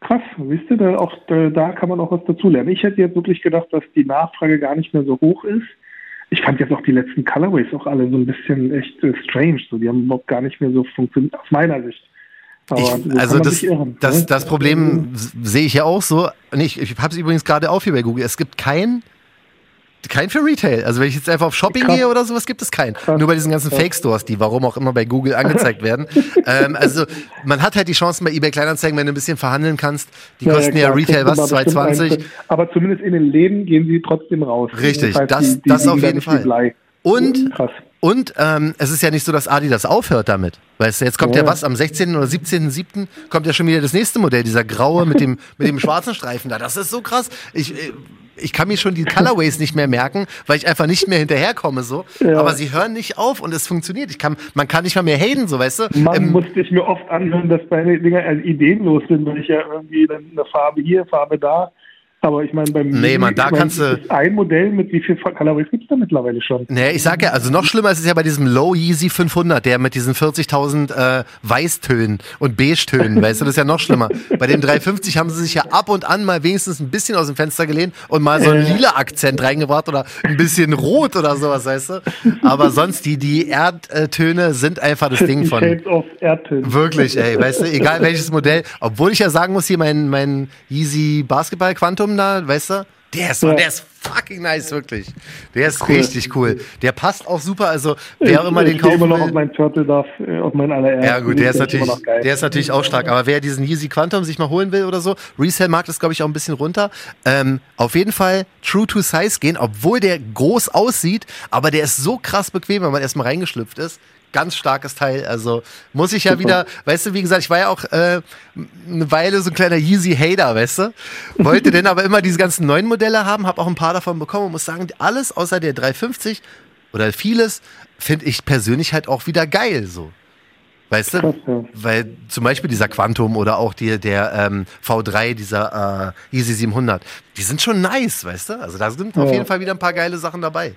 krass, wisst ihr, da, auch, da, da kann man auch was dazulernen. Ich hätte jetzt wirklich gedacht, dass die Nachfrage gar nicht mehr so hoch ist. Ich fand jetzt auch die letzten Colorways auch alle so ein bisschen echt äh, strange. So, die haben überhaupt gar nicht mehr so funktioniert, aus meiner Sicht. Aber Ich, so also das, irren, das, ne? das Problem s- sehe ich ja auch so. Und ich, ich habe es übrigens gerade auf hier bei Google. Es gibt kein, kein für Retail. Also wenn ich jetzt einfach auf Shopping Krass. gehe oder sowas, gibt es keinen. Krass. Nur bei diesen ganzen Fake-Stores, die warum auch immer bei Google angezeigt werden. (laughs) ähm, also man hat halt die Chancen bei eBay Kleinanzeigen, wenn du ein bisschen verhandeln kannst. Die kosten ja, klar, Retail was, mal bestimmt 2,20. einen. Aber zumindest in den Läden gehen sie trotzdem raus. Richtig, heißt, das- die, die das auf jeden Fall. Und Krass. Und ähm, es ist ja nicht so, dass Adidas aufhört damit. Weißt du, jetzt kommt ja, Ja. was, am 16. oder 17.07. kommt ja schon wieder das nächste Modell, dieser graue mit dem, mit dem schwarzen Streifen da. Das ist so krass. Ich, äh, ich kann mir schon die Colorways nicht mehr merken, weil ich einfach nicht mehr hinterherkomme so. Ja. Aber sie hören nicht auf und es funktioniert. Ich kann, man kann nicht mal mehr haten, so weißt du. Man Ähm, musste ich mir oft anhören, dass meine Dinger also ideenlos sind, weil ich ja irgendwie dann eine Farbe hier, Farbe da. Aber ich meine, beim Nee, Mann, da ich mein, kannst du- ein Modell mit wie viel Colorways gibt es da mittlerweile schon? Nee, ich sag ja, also noch schlimmer ist es ja bei diesem Low Yeezy 500, der mit diesen 40.000 äh, Weißtönen und Beige-Tönen, weißt du, das ist ja noch schlimmer. Bei dem 350 haben sie sich ja ab und an mal wenigstens ein bisschen aus dem Fenster gelehnt und mal so einen lila Akzent reingebracht oder ein bisschen rot oder sowas, weißt du. Aber sonst, die, die Erdtöne sind einfach das Ding von... Shades of. Wirklich, ey, weißt du, egal welches Modell. Obwohl ich ja sagen muss, hier mein, mein Yeezy Basketball Quantum da, weißt du, der ist, Ja. der ist fucking nice, wirklich. Der ist Cool. richtig cool. Der passt auch super, also wer auch immer den ich kaufen immer noch auf will. meinen Turtle darf, äh, auf meinen allerersten. Ja gut, der ist natürlich, der ist natürlich auch stark. Aber wer diesen Yeezy Quantum sich mal holen will oder so, Resale-Markt ist glaube ich auch ein bisschen runter. Ähm, auf jeden Fall True to Size gehen, obwohl der groß aussieht, aber der ist so krass bequem, wenn man erstmal reingeschlüpft ist. Ganz starkes Teil. Also muss ich ja Super. wieder, weißt du, wie gesagt, ich war ja auch äh, eine Weile so ein kleiner Yeezy-Hater, weißt du? Wollte denn aber immer diese ganzen neuen Modelle haben, habe auch ein paar davon bekommen und muss sagen, alles außer der 350 oder vieles finde ich persönlich halt auch wieder geil so. Weißt du? Weil zum Beispiel dieser Quantum oder auch die, der ähm, V3, dieser äh, Easy 700, die sind schon nice, weißt du? Also da sind auf Ja. jeden Fall wieder ein paar geile Sachen dabei.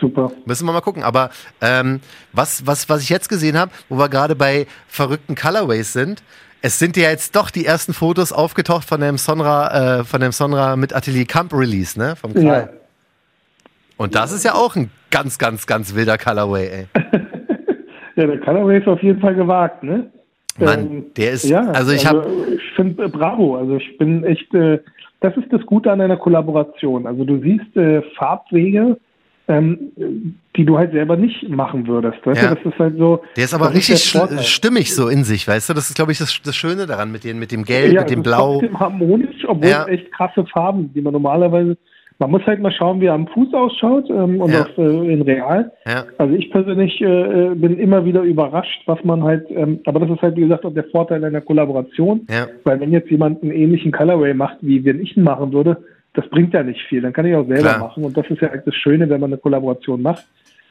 Super. Müssen wir mal gucken. Aber ähm, was, was, was ich jetzt gesehen habe, wo wir gerade bei verrückten Colorways sind, es sind ja jetzt doch die ersten Fotos aufgetaucht von dem Sonra, äh, von dem Sonra mit Atelier Camp Release, ne? Vom Karl. Ja. Und das ist ja auch ein ganz, ganz, ganz wilder Colorway, ey. (laughs) ja, der Colorway ist auf jeden Fall gewagt, ne? Mann, Ähm, der ist, Ja, also ich habe, Ich finde, äh, bravo. Also ich bin echt, äh, das ist das Gute an einer Kollaboration. Also du siehst äh, Farbwege, ähm, die du halt selber nicht machen würdest. Weißt Ja. du? Das ist halt so. der ist aber richtig Vorteil. stimmig so in sich, weißt du? Das ist, glaube ich, das, das Schöne daran mit, den, mit dem Gelb, ja, mit dem ist Blau. trotzdem harmonisch, obwohl Ja. echt krasse Farben, die man normalerweise. Man muss halt mal schauen, wie er am Fuß ausschaut ähm, und Ja. auch äh, in real. Also ich persönlich äh, äh, bin immer wieder überrascht, was man halt, ähm, aber das ist halt wie gesagt auch der Vorteil einer Kollaboration, weil wenn jetzt jemand einen ähnlichen Colorway macht, wie wenn ich ihn machen würde, das bringt ja nicht viel. Dann kann ich auch selber Klar. machen und das ist ja eigentlich das Schöne, wenn man eine Kollaboration macht.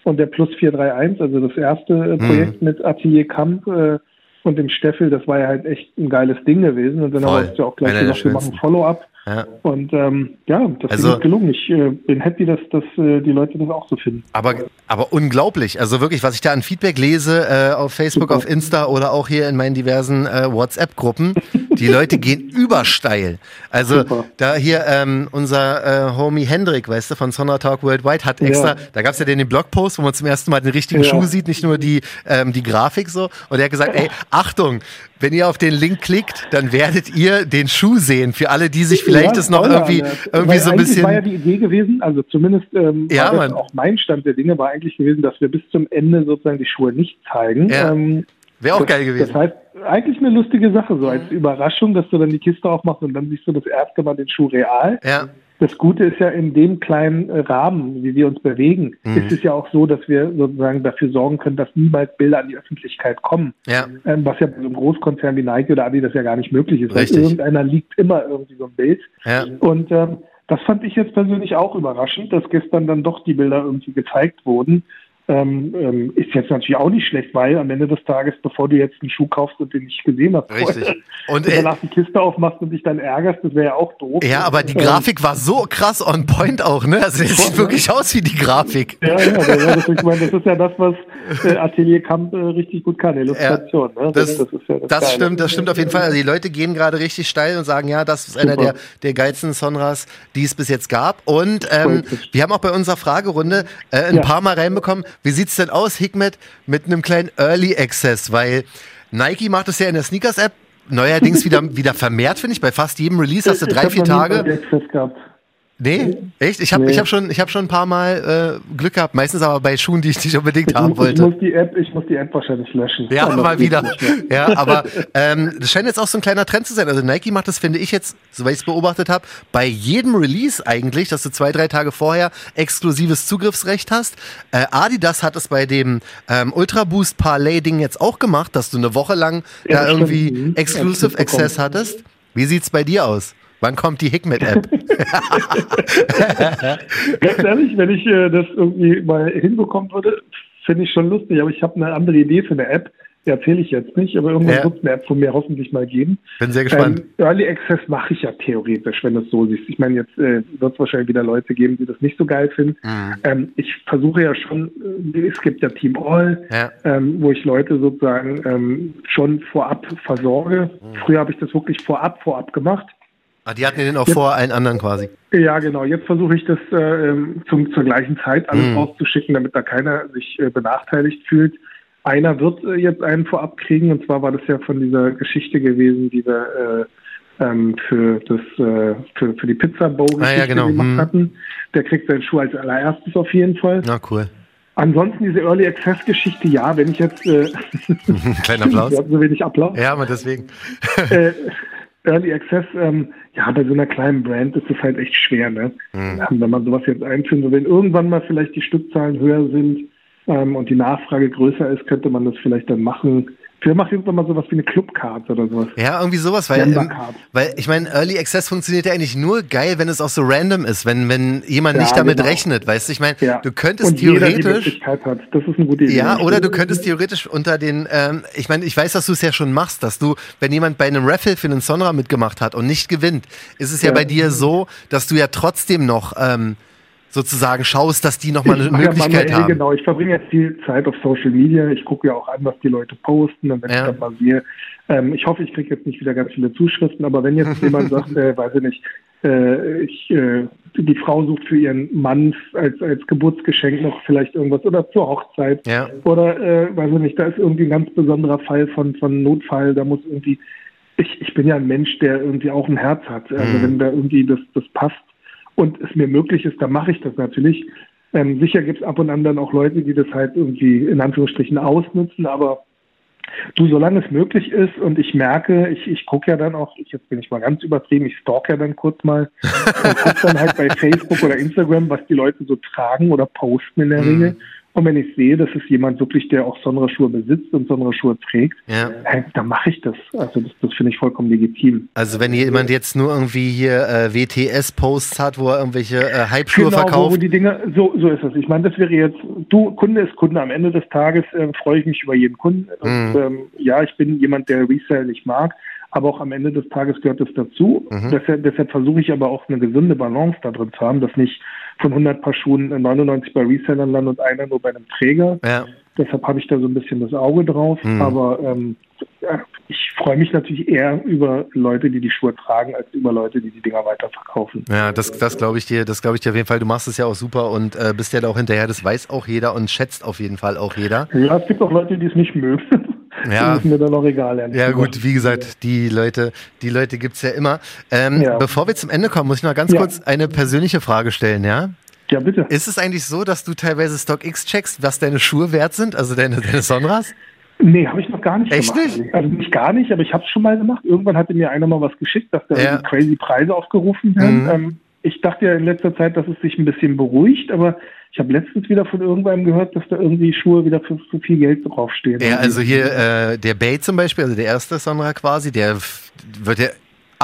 Und der Plus 431, also das erste äh, Mhm. Projekt mit Atelier Kamp äh, und dem Steffel, das war ja halt echt ein geiles Ding gewesen. Und dann haben wir uns ja auch gleich Einer gesagt, wir machen. Follow-up. Ja. Und ähm, ja, das Also- ist gelungen. Ich äh, bin happy, dass, dass äh, die Leute das auch so finden. Aber, aber unglaublich. Also wirklich, was ich da an Feedback lese äh, auf Facebook, Super. auf Insta oder auch hier in meinen diversen äh, WhatsApp-Gruppen, (laughs) die Leute gehen übersteil. Also Super. da hier ähm, unser äh, Homie Hendrik, weißt du, von Sonna Talk Worldwide hat extra, Ja. da gab's ja den, den Blogpost, wo man zum ersten Mal den richtigen Ja. Schuh sieht, nicht nur die, ähm, die Grafik so. Und er hat gesagt, (laughs) ey, Achtung, wenn ihr auf den Link klickt, dann werdet ihr den Schuh sehen. Für alle, die sich vielleicht Ja, das noch irgendwie, irgendwie Weil so ein bisschen. war ja die Idee gewesen, also zumindest ähm, Ja, das auch mein Stand der Dinge, war eigentlich gewesen, dass wir bis zum Ende sozusagen die Schuhe nicht zeigen. Ja. Ähm, Wäre auch das, geil gewesen. Das heißt, eigentlich eine lustige Sache, so als Überraschung, dass du dann die Kiste aufmachst und dann siehst du das erste Mal den Schuh real. ja, Das Gute ist ja in dem kleinen äh, Rahmen, wie wir uns bewegen, Mhm. ist es ja auch so, dass wir sozusagen dafür sorgen können, dass niemals Bilder an die Öffentlichkeit kommen. ja, Ähm, was ja bei so einem Großkonzern wie Nike oder Adidas ja gar nicht möglich ist. Richtig. Weil irgendeiner liegt immer irgendwie so ein Bild. ja. Und ähm, das fand ich jetzt persönlich auch überraschend, dass gestern dann doch die Bilder irgendwie gezeigt wurden. Ähm, ähm, ist jetzt natürlich auch nicht schlecht, weil am Ende des Tages, bevor du jetzt einen Schuh kaufst und den nicht gesehen hast, Richtig. (laughs) Und, äh, danach die Kiste aufmachst und dich dann ärgerst, das wäre ja auch doof. Ja, aber die Ähm, Grafik war so krass on point auch, ne? Also das sieht wirklich aus wie die Grafik. Ja, ja, ja das, ich meine, das ist ja das, was äh, Atelier Kamp äh, richtig gut kann, Illustration. ne? Das, ist ja das Geile. stimmt, das stimmt auf jeden Fall. Also die Leute gehen gerade richtig steil und sagen, ja, das ist einer Super. der, der geilsten Sonras, die es bis jetzt gab. Und ähm, wir haben auch bei unserer Fragerunde äh, ein Ja. paar Mal reinbekommen, wie sieht's denn aus, Hikmet, mit einem kleinen Early Access? Weil Nike macht es ja in der Sneakers-App neuerdings wieder, (laughs) wieder vermehrt, finde ich. Bei fast jedem Release hast du drei, vier Tage. Gehabt. Nee, echt? Ich habe Nee. ich hab schon, ich hab schon ein paar Mal äh, Glück gehabt, meistens aber bei Schuhen, die ich nicht unbedingt Ich, haben mu- ich, wollte. muss die App, ich muss die App wahrscheinlich löschen. Ja, Anders mal wieder. Ja, aber (laughs) ähm, das scheint jetzt auch so ein kleiner Trend zu sein. Also Nike macht das, finde ich jetzt, soweit ich es beobachtet habe, bei jedem Release eigentlich, dass du zwei, drei Tage vorher exklusives Zugriffsrecht hast. Äh, Adidas hat es bei dem ähm, Ultra Boost Parlay Ding jetzt auch gemacht, dass du eine Woche lang Ja, da stimmt. irgendwie Mhm. Exclusive. Access hattest. Wie sieht's bei dir aus? Wann kommt die Hikmet-App? (laughs) (laughs) Ganz ehrlich, wenn ich äh, das irgendwie mal hinbekommen würde, finde ich schon lustig. Aber ich habe eine andere Idee für eine App. Die erzähle ich jetzt nicht, aber irgendwann Ja. wird es eine App von mir hoffentlich mal geben. Bin sehr gespannt. Ähm, Early Access mache ich ja theoretisch, wenn du es so siehst. Ich meine, jetzt äh, wird es wahrscheinlich wieder Leute geben, die das nicht so geil finden. Mhm. Ähm, ich versuche ja schon, äh, es gibt ja Team All, Ja. ähm, wo ich Leute sozusagen ähm, schon vorab versorge. Mhm. Früher habe ich das wirklich vorab, vorab gemacht. Ah, die hatten den auch vor allen anderen quasi. Ja, genau. Jetzt versuche ich das äh, ähm, zum, zur gleichen Zeit alles Mhm. rauszuschicken, damit da keiner sich äh, benachteiligt fühlt. Einer wird äh, jetzt einen vorab kriegen, und zwar war das ja von dieser Geschichte gewesen, die wir äh, ähm, für das äh, für, für die Pizza Bow Ah, ja, genau. gemacht Mhm. hatten. Der kriegt seinen Schuh als allererstes auf jeden Fall. Na cool. Ansonsten diese Early Access Geschichte, ja, wenn ich jetzt äh, (laughs) Kleiner Applaus. (laughs) wir hatten so wenig Applaus. Ja, aber deswegen. äh, (laughs) Early Access, ähm, ja, bei so einer kleinen Brand ist es halt echt schwer, ne? Mhm. Ähm, Wenn man sowas jetzt einführen will, wenn irgendwann mal vielleicht die Stückzahlen höher sind ähm, und die Nachfrage größer ist, könnte man das vielleicht dann machen. Vielleicht macht irgendwann mal sowas wie eine Clubcard oder sowas. Ja, irgendwie sowas, weil, ähm, weil ich meine, Early Access funktioniert ja eigentlich nur geil, wenn es auch so random ist, wenn, wenn jemand Ja, nicht damit genau. rechnet, weißt du? Ich meine, Ja. du könntest und jeder die theoretisch. Hat. Das ist eine gute Idee. Ja, oder du könntest theoretisch unter den, ähm, ich meine, ich weiß, dass du es ja schon machst, dass du, wenn jemand bei einem Raffle für einen Sonra mitgemacht hat und nicht gewinnt, ist es ja, Ja. bei dir so, dass du ja trotzdem noch ähm, sozusagen schaust, dass die nochmal eine ja Möglichkeit haben. Genau, ich verbringe jetzt viel Zeit auf Social Media. Ich gucke ja auch an, was die Leute posten. Und wenn Ja. ich dann mal sehe, ähm, ich hoffe, ich kriege jetzt nicht wieder ganz viele Zuschriften, aber wenn jetzt jemand sagt, (laughs) äh, weiß ich nicht, äh, ich, äh, die Frau sucht für ihren Mann als, als Geburtsgeschenk noch vielleicht irgendwas oder zur Hochzeit. Ja. Oder, äh, weiß ich nicht, da ist irgendwie ein ganz besonderer Fall von, von Notfall, da muss irgendwie, ich, ich bin ja ein Mensch, der irgendwie auch ein Herz hat. Also Mhm. wenn da irgendwie das, das passt und es mir möglich ist, dann mache ich das natürlich. Ähm, sicher gibt es ab und an dann auch Leute, die das halt irgendwie in Anführungsstrichen ausnutzen, aber du, solange es möglich ist und ich merke, ich, ich gucke ja dann auch, ich, jetzt bin ich mal ganz übertrieben, ich stalk ja dann kurz mal (laughs) und gucke dann halt bei Facebook oder Instagram, was die Leute so tragen oder posten in der Mhm. Und wenn ich sehe, dass es jemand wirklich, der auch Sonnenre-Schuhe besitzt und Sonnenre-Schuhe trägt, Ja. dann mache ich das. Also das, das finde ich vollkommen legitim. Also wenn jemand jetzt nur irgendwie hier äh, WTS-Posts hat, wo er irgendwelche äh, Hype-Schuhe Genau, wo, wo verkauft. die Dinge, so, so ist es. Ich meine, das wäre jetzt, du, Kunde ist Kunde. Am Ende des Tages äh, freue ich mich über jeden Kunden. Und Mhm. ähm, ja, ich bin jemand, der Resale nicht mag, aber auch am Ende des Tages gehört es dazu. Mhm. Deshalb, deshalb versuche ich aber auch eine gesunde Balance da drin zu haben, dass nicht von 100 Paar Schuhen äh, 99 bei Resellern landen und einer nur bei einem Träger. Ja. Deshalb habe ich da so ein bisschen das Auge drauf. Mhm. Aber ähm, ja, ich freue mich natürlich eher über Leute, die die Schuhe tragen, als über Leute, die die Dinger weiterverkaufen. Ja, das, das glaube ich dir, das glaube ich dir auf jeden Fall. Du machst es ja auch super und äh, bist ja da auch hinterher. Das weiß auch jeder und schätzt auf jeden Fall auch jeder. Ja, es gibt auch Leute, die es nicht mögen. (laughs) Ja. Ist mir dann auch egal. ehrlich Ja gut, wie gesagt, die Leute, die Leute gibt's ja immer. Ähm, Ja. Bevor wir zum Ende kommen, muss ich noch ganz Ja. kurz eine persönliche Frage stellen, ja? Ja, bitte. Ist es eigentlich so, dass du teilweise StockX checkst, was deine Schuhe wert sind, also deine, deine Sonras? Nee, habe ich noch gar nicht Echt gemacht. nicht? Also nicht gar nicht, aber ich habe es schon mal gemacht. Irgendwann hatte mir einer mal was geschickt, dass da Ja. crazy Preise aufgerufen werden. Mhm. Ähm, ich dachte ja in letzter Zeit, dass es sich ein bisschen beruhigt, aber ich habe letztens wieder von irgendwann gehört, dass da irgendwie Schuhe wieder für, für viel Geld draufstehen. Ja, also hier äh, der Bay zum Beispiel, also der erste Sonra quasi, der wird ja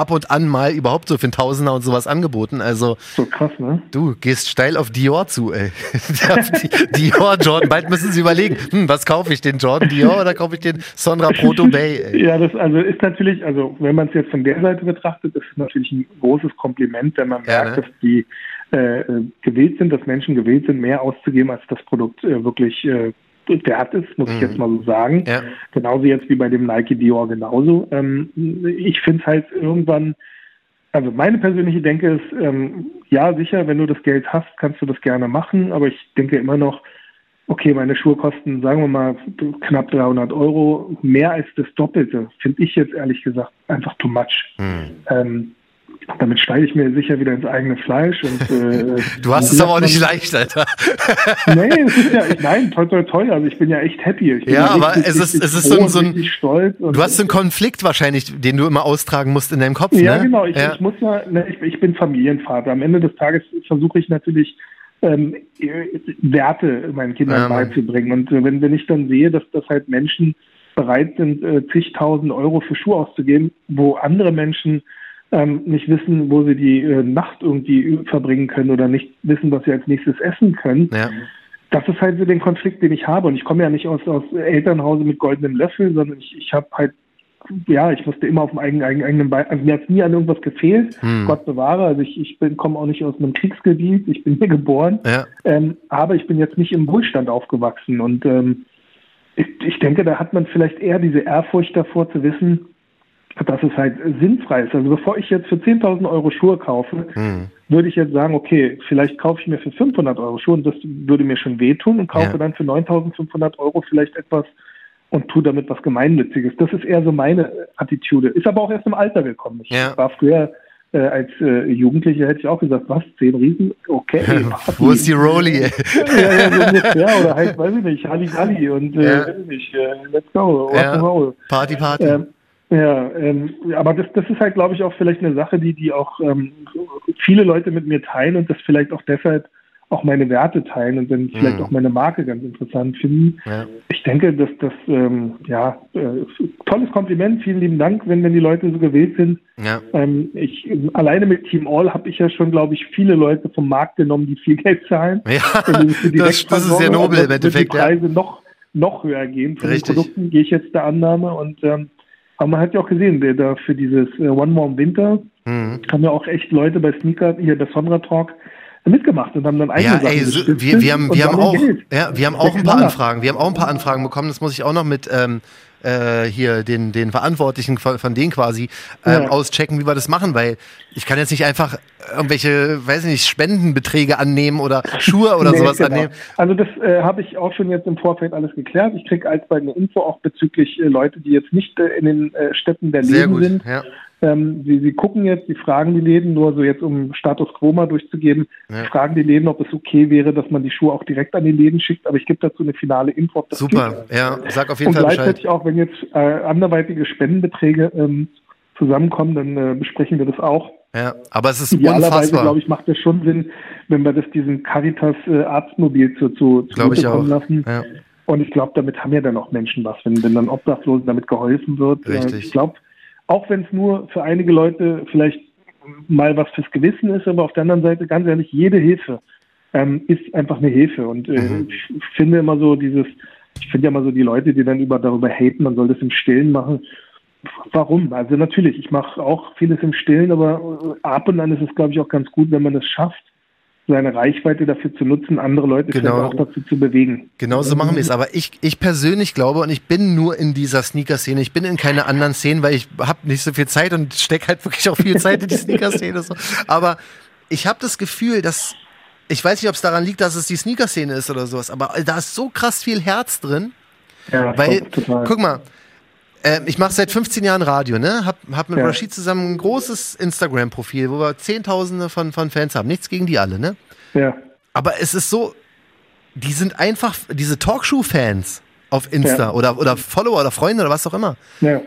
ab und an mal überhaupt so für einen Tausender und sowas angeboten. Also So krass, ne? du gehst steil auf Dior zu, ey. (laughs) Dior Jordan, bald müssen sie überlegen, hm, was kaufe ich, den Jordan Dior oder kaufe ich den Sonra Proto Bay? Ey. Ja, das also ist natürlich, also wenn man es jetzt von der Seite betrachtet, ist es natürlich ein großes Kompliment, wenn man Ja, merkt, ne? dass die äh, äh, gewillt sind, dass Menschen gewillt sind, mehr auszugeben, als das Produkt äh, wirklich äh, wert ist, muss ich Mhm. jetzt mal so sagen. Ja. Genauso jetzt wie bei dem Nike Dior genauso. Ähm, ich finde es halt irgendwann, also meine persönliche Denke ist, ähm, ja sicher, wenn du das Geld hast, kannst du das gerne machen, aber ich denke immer noch, okay, meine Schuhe kosten, sagen wir mal, knapp 300 Euro, mehr als das Doppelte, finde ich jetzt ehrlich gesagt einfach too much. Hm. Ähm, damit steige ich mir sicher wieder ins eigene Fleisch. Und, äh, (laughs) du hast es aber auch nicht leicht, Alter. (laughs) nee, es ist ja, nein, toll, toll, toll. Also ich bin ja echt happy. Ja, aber es ist, es ist so ein, so ein stolz du hast so einen Konflikt wahrscheinlich, den du immer austragen musst in deinem Kopf. Ja, ne? genau. Ich, ja. ich muss ja, ne, ich, ich bin Familienvater. Am Ende des Tages versuche ich natürlich ähm, Werte meinen Kindern Ja, beizubringen. Und äh, wenn, wenn ich dann sehe, dass das halt Menschen bereit sind, äh, zigtausend Euro für Schuhe auszugeben, wo andere Menschen ähm, nicht wissen, wo sie die äh, Nacht irgendwie verbringen können oder nicht wissen, was sie als nächstes essen können. Ja. Das ist halt so den Konflikt, den ich habe. Und ich komme ja nicht aus, aus Elternhause mit goldenem Löffel, sondern ich, ich habe halt, ja, ich musste immer auf dem eigenen, eigenen, eigenen Bein, also mir hat nie an irgendwas gefehlt. Hm. Gott bewahre. Also ich, ich bin, komme auch nicht aus einem Kriegsgebiet. Ich bin hier geboren. Ja. Ähm, aber ich bin jetzt nicht im Wohlstand aufgewachsen. Und ähm, ich, ich denke, da hat man vielleicht eher diese Ehrfurcht davor zu wissen, dass es halt sinnfrei ist. Also bevor ich jetzt für 10.000 Euro Schuhe kaufe, Hm. würde ich jetzt sagen, okay, vielleicht kaufe ich mir für 500 Euro Schuhe und das würde mir schon wehtun und kaufe Ja. dann für 9.500 Euro vielleicht etwas und tue damit was Gemeinnütziges. Das ist eher so meine Attitude. Ist aber auch erst im Alter gekommen. Ich Ja. war früher äh, als äh, Jugendlicher hätte ich auch gesagt, was, zehn Riesen? Okay. (laughs) Wo ist die Rolli? ja, ja, so ungefähr. Oder halt, weiß ich nicht, Halli Halli und äh, Ja. weiß ich nicht, äh, let's go, rock Ja. Party, Party. Ähm, ja, ähm, aber das, das ist halt, glaube ich, auch vielleicht eine Sache, die, die auch ähm, viele Leute mit mir teilen und das vielleicht auch deshalb auch meine Werte teilen und dann vielleicht Mhm. auch meine Marke ganz interessant finden. Ja. Ich denke, dass das, ähm, ja, äh, tolles Kompliment, vielen lieben Dank, wenn, wenn die Leute so gewählt sind. Ja. Ähm, ich, alleine mit Team All habe ich ja schon, glaube ich, viele Leute vom Markt genommen, die viel Geld zahlen. Ja, (laughs) das, das ist sehr nobel im Endeffekt. Die Ja. Preise noch, noch höher gehen. Von Richtig. den Produkten gehe ich jetzt der Annahme. Und ähm, aber man hat ja auch gesehen, der da für dieses äh, One More Winter Mhm. haben ja auch echt Leute bei Sneaker, hier bei Sonra Talk, mitgemacht und haben dann eigene Ja, Sachen ey, so, wir, wir haben, wir haben auch, Geld. ja, wir haben auch ein paar. Anfragen. Wir haben auch ein paar Anfragen bekommen. Das muss ich auch noch mit ähm, äh, hier den den Verantwortlichen von, von denen quasi ähm, Ja. auschecken, wie wir das machen, weil ich kann jetzt nicht einfach irgendwelche, weiß ich nicht, Spendenbeträge annehmen oder Schuhe oder Nee, sowas genau. annehmen. Also das äh, habe ich auch schon jetzt im Vorfeld alles geklärt. Ich kriege alsbald eine Info auch bezüglich äh, Leute, die jetzt nicht äh, in den äh, Städten der gut. sind. Ja. Ähm, sie, sie gucken jetzt, sie fragen die Läden, nur so jetzt um Status Quo mal durchzugeben, Ja. fragen die Läden, ob es okay wäre, dass man die Schuhe auch direkt an die Läden schickt. Aber ich gebe dazu eine finale Info. Super. Ja, sag auf jeden Und Fall Bescheid. gleichzeitig auch, wenn jetzt äh, anderweitige Spendenbeträge ähm, zusammenkommen, dann äh, besprechen wir das auch. Ja, aber es ist Idealerweise, unfassbar. glaube ich, macht das schon Sinn, wenn wir das diesem Caritas äh, Arztmobil zu, zu, Glaube ich auch. lassen. Ja. Und ich glaube, damit haben ja dann auch Menschen was, wenn, wenn dann Obdachlosen damit geholfen wird. Äh, Richtig. Ich glaube, auch wenn es nur für einige Leute vielleicht mal was fürs Gewissen ist, aber auf der anderen Seite, ganz ehrlich, jede Hilfe ähm, ist einfach eine Hilfe. Und äh, Mhm. ich finde immer so dieses, ich finde ja immer so die Leute, die dann über darüber haten, man soll das im Stillen machen. Warum? Also natürlich, ich mache auch vieles im Stillen, aber äh, ab und an ist es, glaube ich, auch ganz gut, wenn man es schafft, seine Reichweite dafür zu nutzen, andere Leute Genau. auch dazu zu bewegen. Genau so machen wir es. Aber ich, ich persönlich glaube, und ich bin nur in dieser Sneaker-Szene, ich bin in keine anderen Szenen, weil ich habe nicht so viel Zeit und stecke halt wirklich auch viel Zeit in die Sneaker-Szene. So. Aber ich habe das Gefühl, dass, ich weiß nicht, ob es daran liegt, dass es die Sneaker-Szene ist oder sowas, aber da ist so krass viel Herz drin, Ja, weil, guck mal, ähm, ich mache seit 15 Jahren Radio, ne? Hab, hab mit Ja. Rashid zusammen ein großes Instagram-Profil, wo wir Zehntausende von, von Fans haben. Nichts gegen die alle, ne? ja. Aber es ist so, die sind einfach, diese Talkshow-Fans auf Insta Ja. oder, oder Follower oder Freunde oder was auch immer. ja,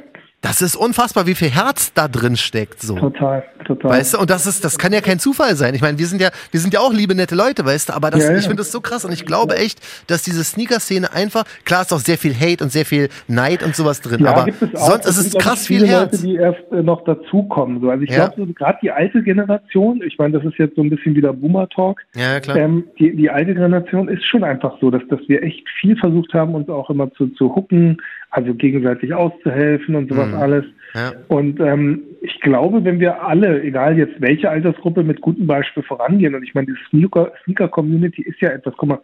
Das ist unfassbar, wie viel Herz da drin steckt, so. total, total. Weißt du, und das ist, das kann ja kein Zufall sein. Ich meine, wir sind ja, wir sind ja auch liebe, nette Leute, weißt du, aber das, Ja, ja. ich finde das so krass und ich glaube echt, dass diese Sneaker-Szene einfach, klar ist auch sehr viel Hate und sehr viel Neid und sowas drin, Ja, aber gibt es sonst ist es krass viel Herz. Leute, die erst äh, noch dazukommen. So. Also ich glaube, so, gerade die alte Generation, ich meine, das ist jetzt so ein bisschen wieder Boomer-Talk, Ja, klar. ähm, die, die alte Generation ist schon einfach so, dass, dass wir echt viel versucht haben, uns auch immer zu, zu hooken, also gegenseitig auszuhelfen und sowas Mhm. alles. Ja. Und ähm, ich glaube, wenn wir alle, egal jetzt welche Altersgruppe, mit gutem Beispiel vorangehen, und ich meine, die Sneaker- Sneaker-Community ist ja etwas, guck mal,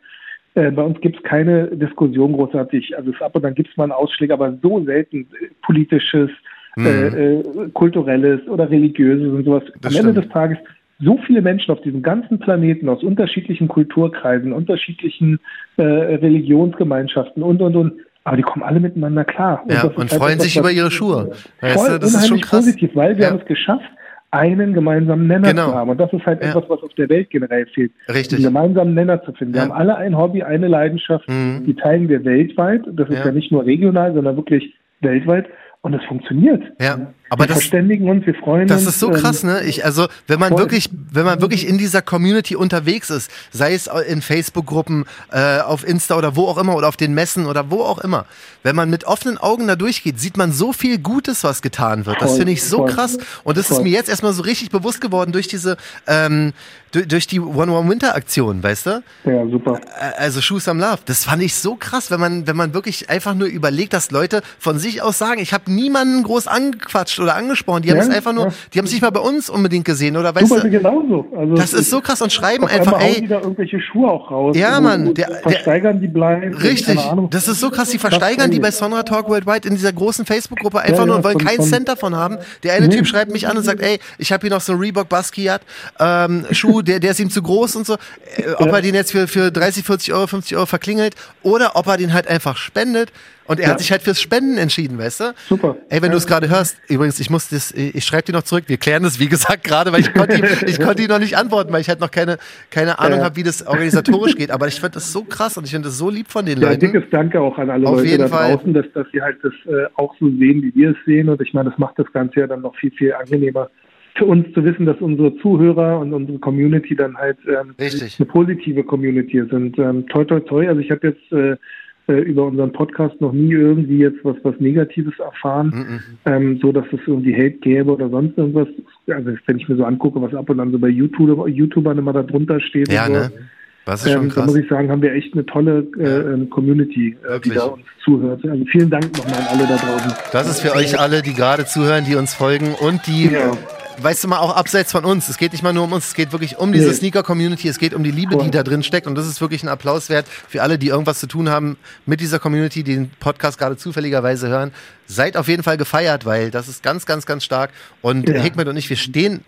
äh, bei uns gibt es keine Diskussion großartig. Also es ab und dann gibt es mal einen Ausschläge, aber so selten äh, politisches, Mhm. äh, äh, kulturelles oder religiöses und sowas. Das Am Ende stimmt. des Tages so viele Menschen auf diesem ganzen Planeten aus unterschiedlichen Kulturkreisen, unterschiedlichen äh, Religionsgemeinschaften und und und. Aber die kommen alle miteinander klar. Ja, das ist und halt freuen etwas, sich über ihre Schuhe. Weißt Voll du, das ist schon unheimlich krass. positiv, weil wir Ja. haben es geschafft, einen gemeinsamen Nenner Genau. zu haben. Und das ist halt Ja. etwas, was auf der Welt generell fehlt. Richtig. Einen gemeinsamen Nenner zu finden. Wir Ja. haben alle ein Hobby, eine Leidenschaft, Mhm. die teilen wir weltweit. Das ist Ja. ja, nicht nur regional, sondern wirklich weltweit. Und es funktioniert. Ja, aber wir das, verständigen uns, wir freuen Das uns. ist so krass, ne? Ich, also, wenn man voll. wirklich, wenn man wirklich in dieser Community unterwegs ist, sei es in Facebook-Gruppen, äh, auf Insta oder wo auch immer oder auf den Messen oder wo auch immer, wenn man mit offenen Augen da durchgeht, sieht man so viel Gutes, was getan wird. Das finde ich so voll. krass. Und das ist Voll. mir jetzt erstmal so richtig bewusst geworden durch diese, ähm, durch, die One One Winter Aktion, weißt du? Ja, super. Also Shoes am Love. Das fand ich so krass, wenn man, wenn man wirklich einfach nur überlegt, dass Leute von sich aus sagen, ich habe niemanden groß angequatscht oder angesprochen. Die haben Ja, es einfach nur, ja. die haben es nicht mal bei uns unbedingt gesehen oder Du weißt mir du? genauso. Also Das ist so krass und schreiben einfach, die ey, da irgendwelche Schuhe auch raus. Ja, Mann, der- der- versteigern die blind. und richtig. Das ist so krass. Die versteigern die bei Sonra Talk Worldwide in dieser großen Facebook-Gruppe einfach Ja, nur und wollen keinen Cent davon haben. Der eine Nee. Typ schreibt mich an und sagt, ey, ich habe hier noch so einen Reebok Basquiat ähm, Schuh, der, der ist ihm zu groß und so. Äh, ob er den jetzt für, für 30, 40 Euro, 50 Euro verklingelt oder ob er den halt einfach spendet. Und er Ja. hat sich halt fürs Spenden entschieden, weißt du? Super. Ey, wenn du es gerade hörst, übrigens, ich muss das, ich schreibe dir noch zurück, wir klären das, wie gesagt, gerade, weil ich konnte ihm, ich (laughs) konnte ihm noch nicht antworten, weil ich halt noch keine, keine Ahnung Ja. habe, wie das organisatorisch geht. Aber ich finde das so krass und ich finde das so lieb von den Ja, Leuten. dickes Danke auch an alle Auf Leute jeden da Fall. draußen, dass, dass sie halt das äh, auch so sehen, wie wir es sehen. Und ich meine, das macht das Ganze ja dann noch viel, viel angenehmer für uns zu wissen, dass unsere Zuhörer und unsere Community dann halt ähm, eine positive Community sind. Ähm, toi, toi, toi. Also ich habe jetzt äh, über unseren Podcast noch nie irgendwie jetzt was, was Negatives erfahren, Mhm. ähm, so dass es irgendwie Hate gäbe oder sonst irgendwas. Also wenn ich mir so angucke, was ab und an so bei YouTube, YouTubern immer da drunter steht. Ja, und so, ne? Das ist schon ähm, da krass. muss ich sagen, haben wir echt eine tolle äh, ähm, Community, äh, die da uns zuhört. Also vielen Dank nochmal an alle da draußen. Das ist für euch alle, die gerade zuhören, die uns folgen und die, Ja. Weißt du mal, auch abseits von uns. Es geht nicht mal nur um uns, es geht wirklich um diese Nee. Sneaker-Community, es geht um die Liebe, Voll. die da drin steckt. Und das ist wirklich ein Applaus wert für alle, die irgendwas zu tun haben mit dieser Community, die den Podcast gerade zufälligerweise hören. Seid auf jeden Fall gefeiert, weil das ist ganz, ganz, ganz stark. Und Ja. Hikmet und ich, wir stehen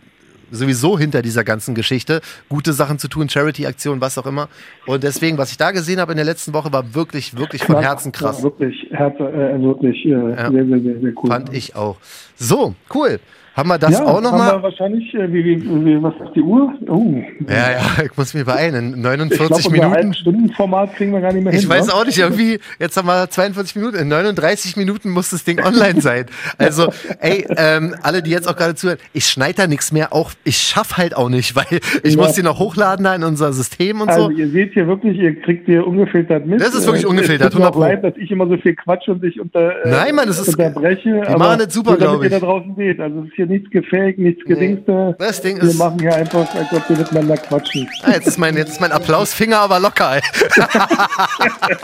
sowieso hinter dieser ganzen Geschichte, gute Sachen zu tun, Charity-Aktionen, was auch immer. Und deswegen, was ich da gesehen habe in der letzten Woche, war wirklich, wirklich von Herzen krass. Ja, wirklich, Herz, äh, wirklich äh, Ja. sehr, sehr, sehr, sehr cool. Fand ich auch. So, cool. Haben wir das ja, auch noch haben mal? wir wahrscheinlich, äh, wie, wie, wie, was ist die Uhr? Oh. Ja, ja, (laughs) ich muss mich beeilen. In ich glaube, 49 unser Minuten. Halbstundenformat kriegen wir gar nicht mehr Ich hin. weiß wa? auch nicht, irgendwie, jetzt haben wir 42 Minuten, in 39 Minuten muss das Ding online sein. Also, ey, ähm, alle, die jetzt auch gerade zuhören, ich schneide da nichts mehr, auch ich schaff halt auch nicht, (laughs) weil ich Ja. muss die noch hochladen da in unser System und Also so. ihr seht hier wirklich, ihr kriegt hier ungefiltert mit. Das ist wirklich Äh, ungefiltert, Es tut mir 100 Pro. auch leid, dass ich immer so viel Quatsch und dich unter, äh, Nein, Mann, das ist- unterbreche. die machen das super, nur damit glaub ich. ihr da draußen seht. Also es ist hier nichts gefaked, nichts gedingste. Das Ding Wir ist- machen hier einfach, als ob wir miteinander quatschen. Ah, jetzt ist mein, jetzt ist mein Applausfinger aber locker. Ey. (laughs)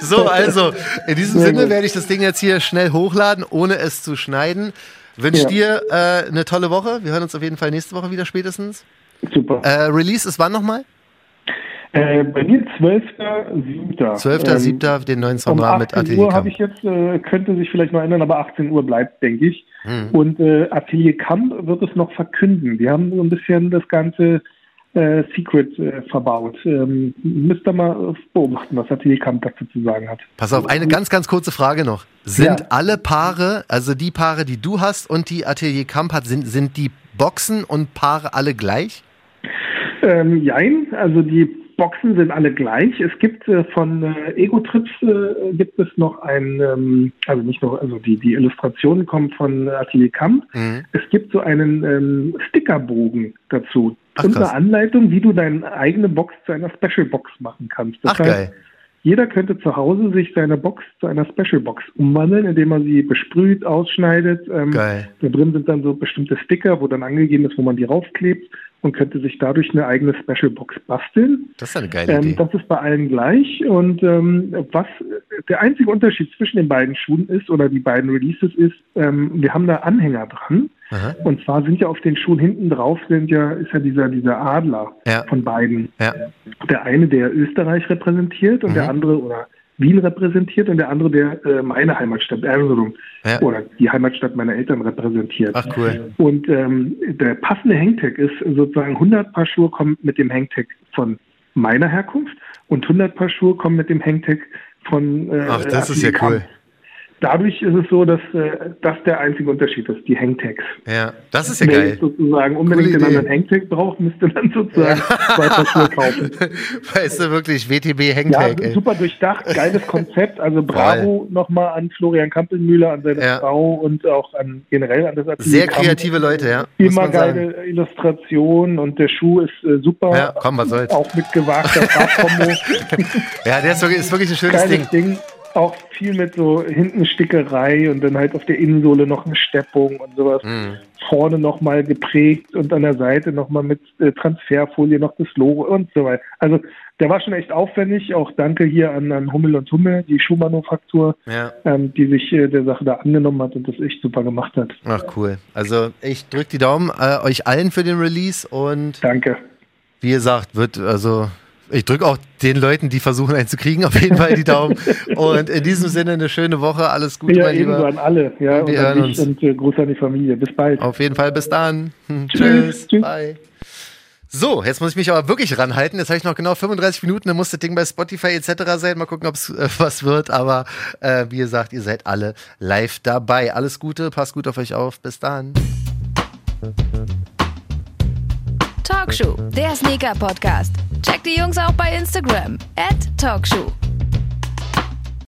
so, also, in diesem Sehr Sinne gut. werde ich das Ding jetzt hier schnell hochladen, ohne es zu schneiden. Wünsche Ja. dir äh, eine tolle Woche. Wir hören uns auf jeden Fall nächste Woche wieder spätestens. Super. Äh, Release ist wann nochmal? Äh, bei mir 12.07. 12.07. den neuen Song Um mit 18 Atelier Uhr Kamp. habe ich jetzt, äh, könnte sich vielleicht noch ändern, aber 18 Uhr bleibt, denke ich. Hm. Und äh, Atelier Kamp wird es noch verkünden. Die haben so ein bisschen das ganze äh, Secret äh, verbaut. Ähm, müsst ihr mal beobachten, was Atelier Kamp dazu zu sagen hat. Pass auf, eine ganz, ganz kurze Frage noch. Sind Ja. alle Paare, also die Paare, die du hast und die Atelier Kamp hat, sind, sind die Boxen und Paare alle gleich? Ähm, jein, also die Boxen sind alle gleich. Es gibt äh, von äh, Ego-Trips äh, gibt es noch ein, ähm, also nicht nur, also die, die Illustrationen kommen von Atelier Kamp. Mhm. Es gibt so einen ähm, Stickerbogen dazu. Ach, und eine Anleitung, wie du deine eigene Box zu einer Special Box machen kannst. Das Ach, geil. Jeder könnte zu Hause sich seine Box zu einer Special Box umwandeln, indem er sie besprüht, ausschneidet. Ähm, Geil. Da drin sind dann so bestimmte Sticker, wo dann angegeben ist, wo man die raufklebt und könnte sich dadurch eine eigene Special Box basteln. Das ist eine geile Ähm, Idee. das ist bei allen gleich. Und ähm, was der einzige Unterschied zwischen den beiden Schuhen ist oder die beiden Releases ist, ähm, wir haben da Anhänger dran. Aha. Und zwar sind ja auf den Schuhen hinten drauf sind ja ist ja dieser dieser Adler Ja. von beiden. Ja. Der eine, der Österreich repräsentiert und Mhm. der andere oder Wien repräsentiert und der andere, der äh, meine Heimatstadt Erzurum Ja. oder die Heimatstadt meiner Eltern repräsentiert. Ach, cool. Und ähm, der passende Hangtag ist sozusagen 100 Paar Schuhe kommen mit dem Hangtag von meiner Herkunft und 100 Paar Schuhe kommen mit dem Hangtag von äh, Ach, das ist ja cool. Dadurch ist es so, dass äh, das der einzige Unterschied ist, die Hangtags. Ja, das ist ja Wer geil. sozusagen unbedingt den anderen Hangtag braucht, müsste dann sozusagen zwei (laughs) Schuhe kaufen. (laughs) Weißt du wirklich, WTB Ja, Hangtag, ey. super durchdacht, geiles Konzept. Also (laughs) bravo nochmal an Florian Kampelmüller, an seine Ja. Frau und auch an generell an das Atelier. Sehr kreative Leute, ja. Immer man sagen. geile Illustrationen und der Schuh ist äh, super. Ja, komm, was soll's. Auch mit gewagter Farbkombo. Ja, der ist wirklich, ist wirklich ein schönes Geiles Ding. Ding. Auch viel mit so hinten Stickerei und dann halt auf der Innensohle noch eine Steppung und sowas. Mhm. Vorne nochmal geprägt und an der Seite nochmal mit äh, Transferfolie noch das Logo und so weiter. Also der war schon echt aufwendig. Auch danke hier an, an Hummel und Hummel, die Schuhmanufaktur, Ja. ähm, die sich äh, der Sache da angenommen hat und das echt super gemacht hat. Ach, cool. Also, ich drück die Daumen äh, euch allen für den Release und Danke. wie gesagt, wird, also, ich drücke auch den Leuten, die versuchen, einen zu kriegen, auf jeden Fall die Daumen. Und in diesem Sinne eine schöne Woche. Alles Gute, Ja, mein Lieber. an alle. Ja, Und wir hören dich uns. und äh, Gruß an die Familie. Bis bald. Auf jeden Fall bis dann. (laughs) Tschüss. Tschüss. Tschüss. Bye. So, jetzt muss ich mich aber wirklich ranhalten. Jetzt habe ich noch genau 35 Minuten, dann muss das Ding bei Spotify etc. sein. Mal gucken, ob es äh, was wird. Aber äh, wie gesagt, ihr seid alle live dabei. Alles Gute, passt gut auf euch auf. Bis dann. Talkshow, der Sneaker-Podcast. Checkt die Jungs auch bei Instagram. Talkshow.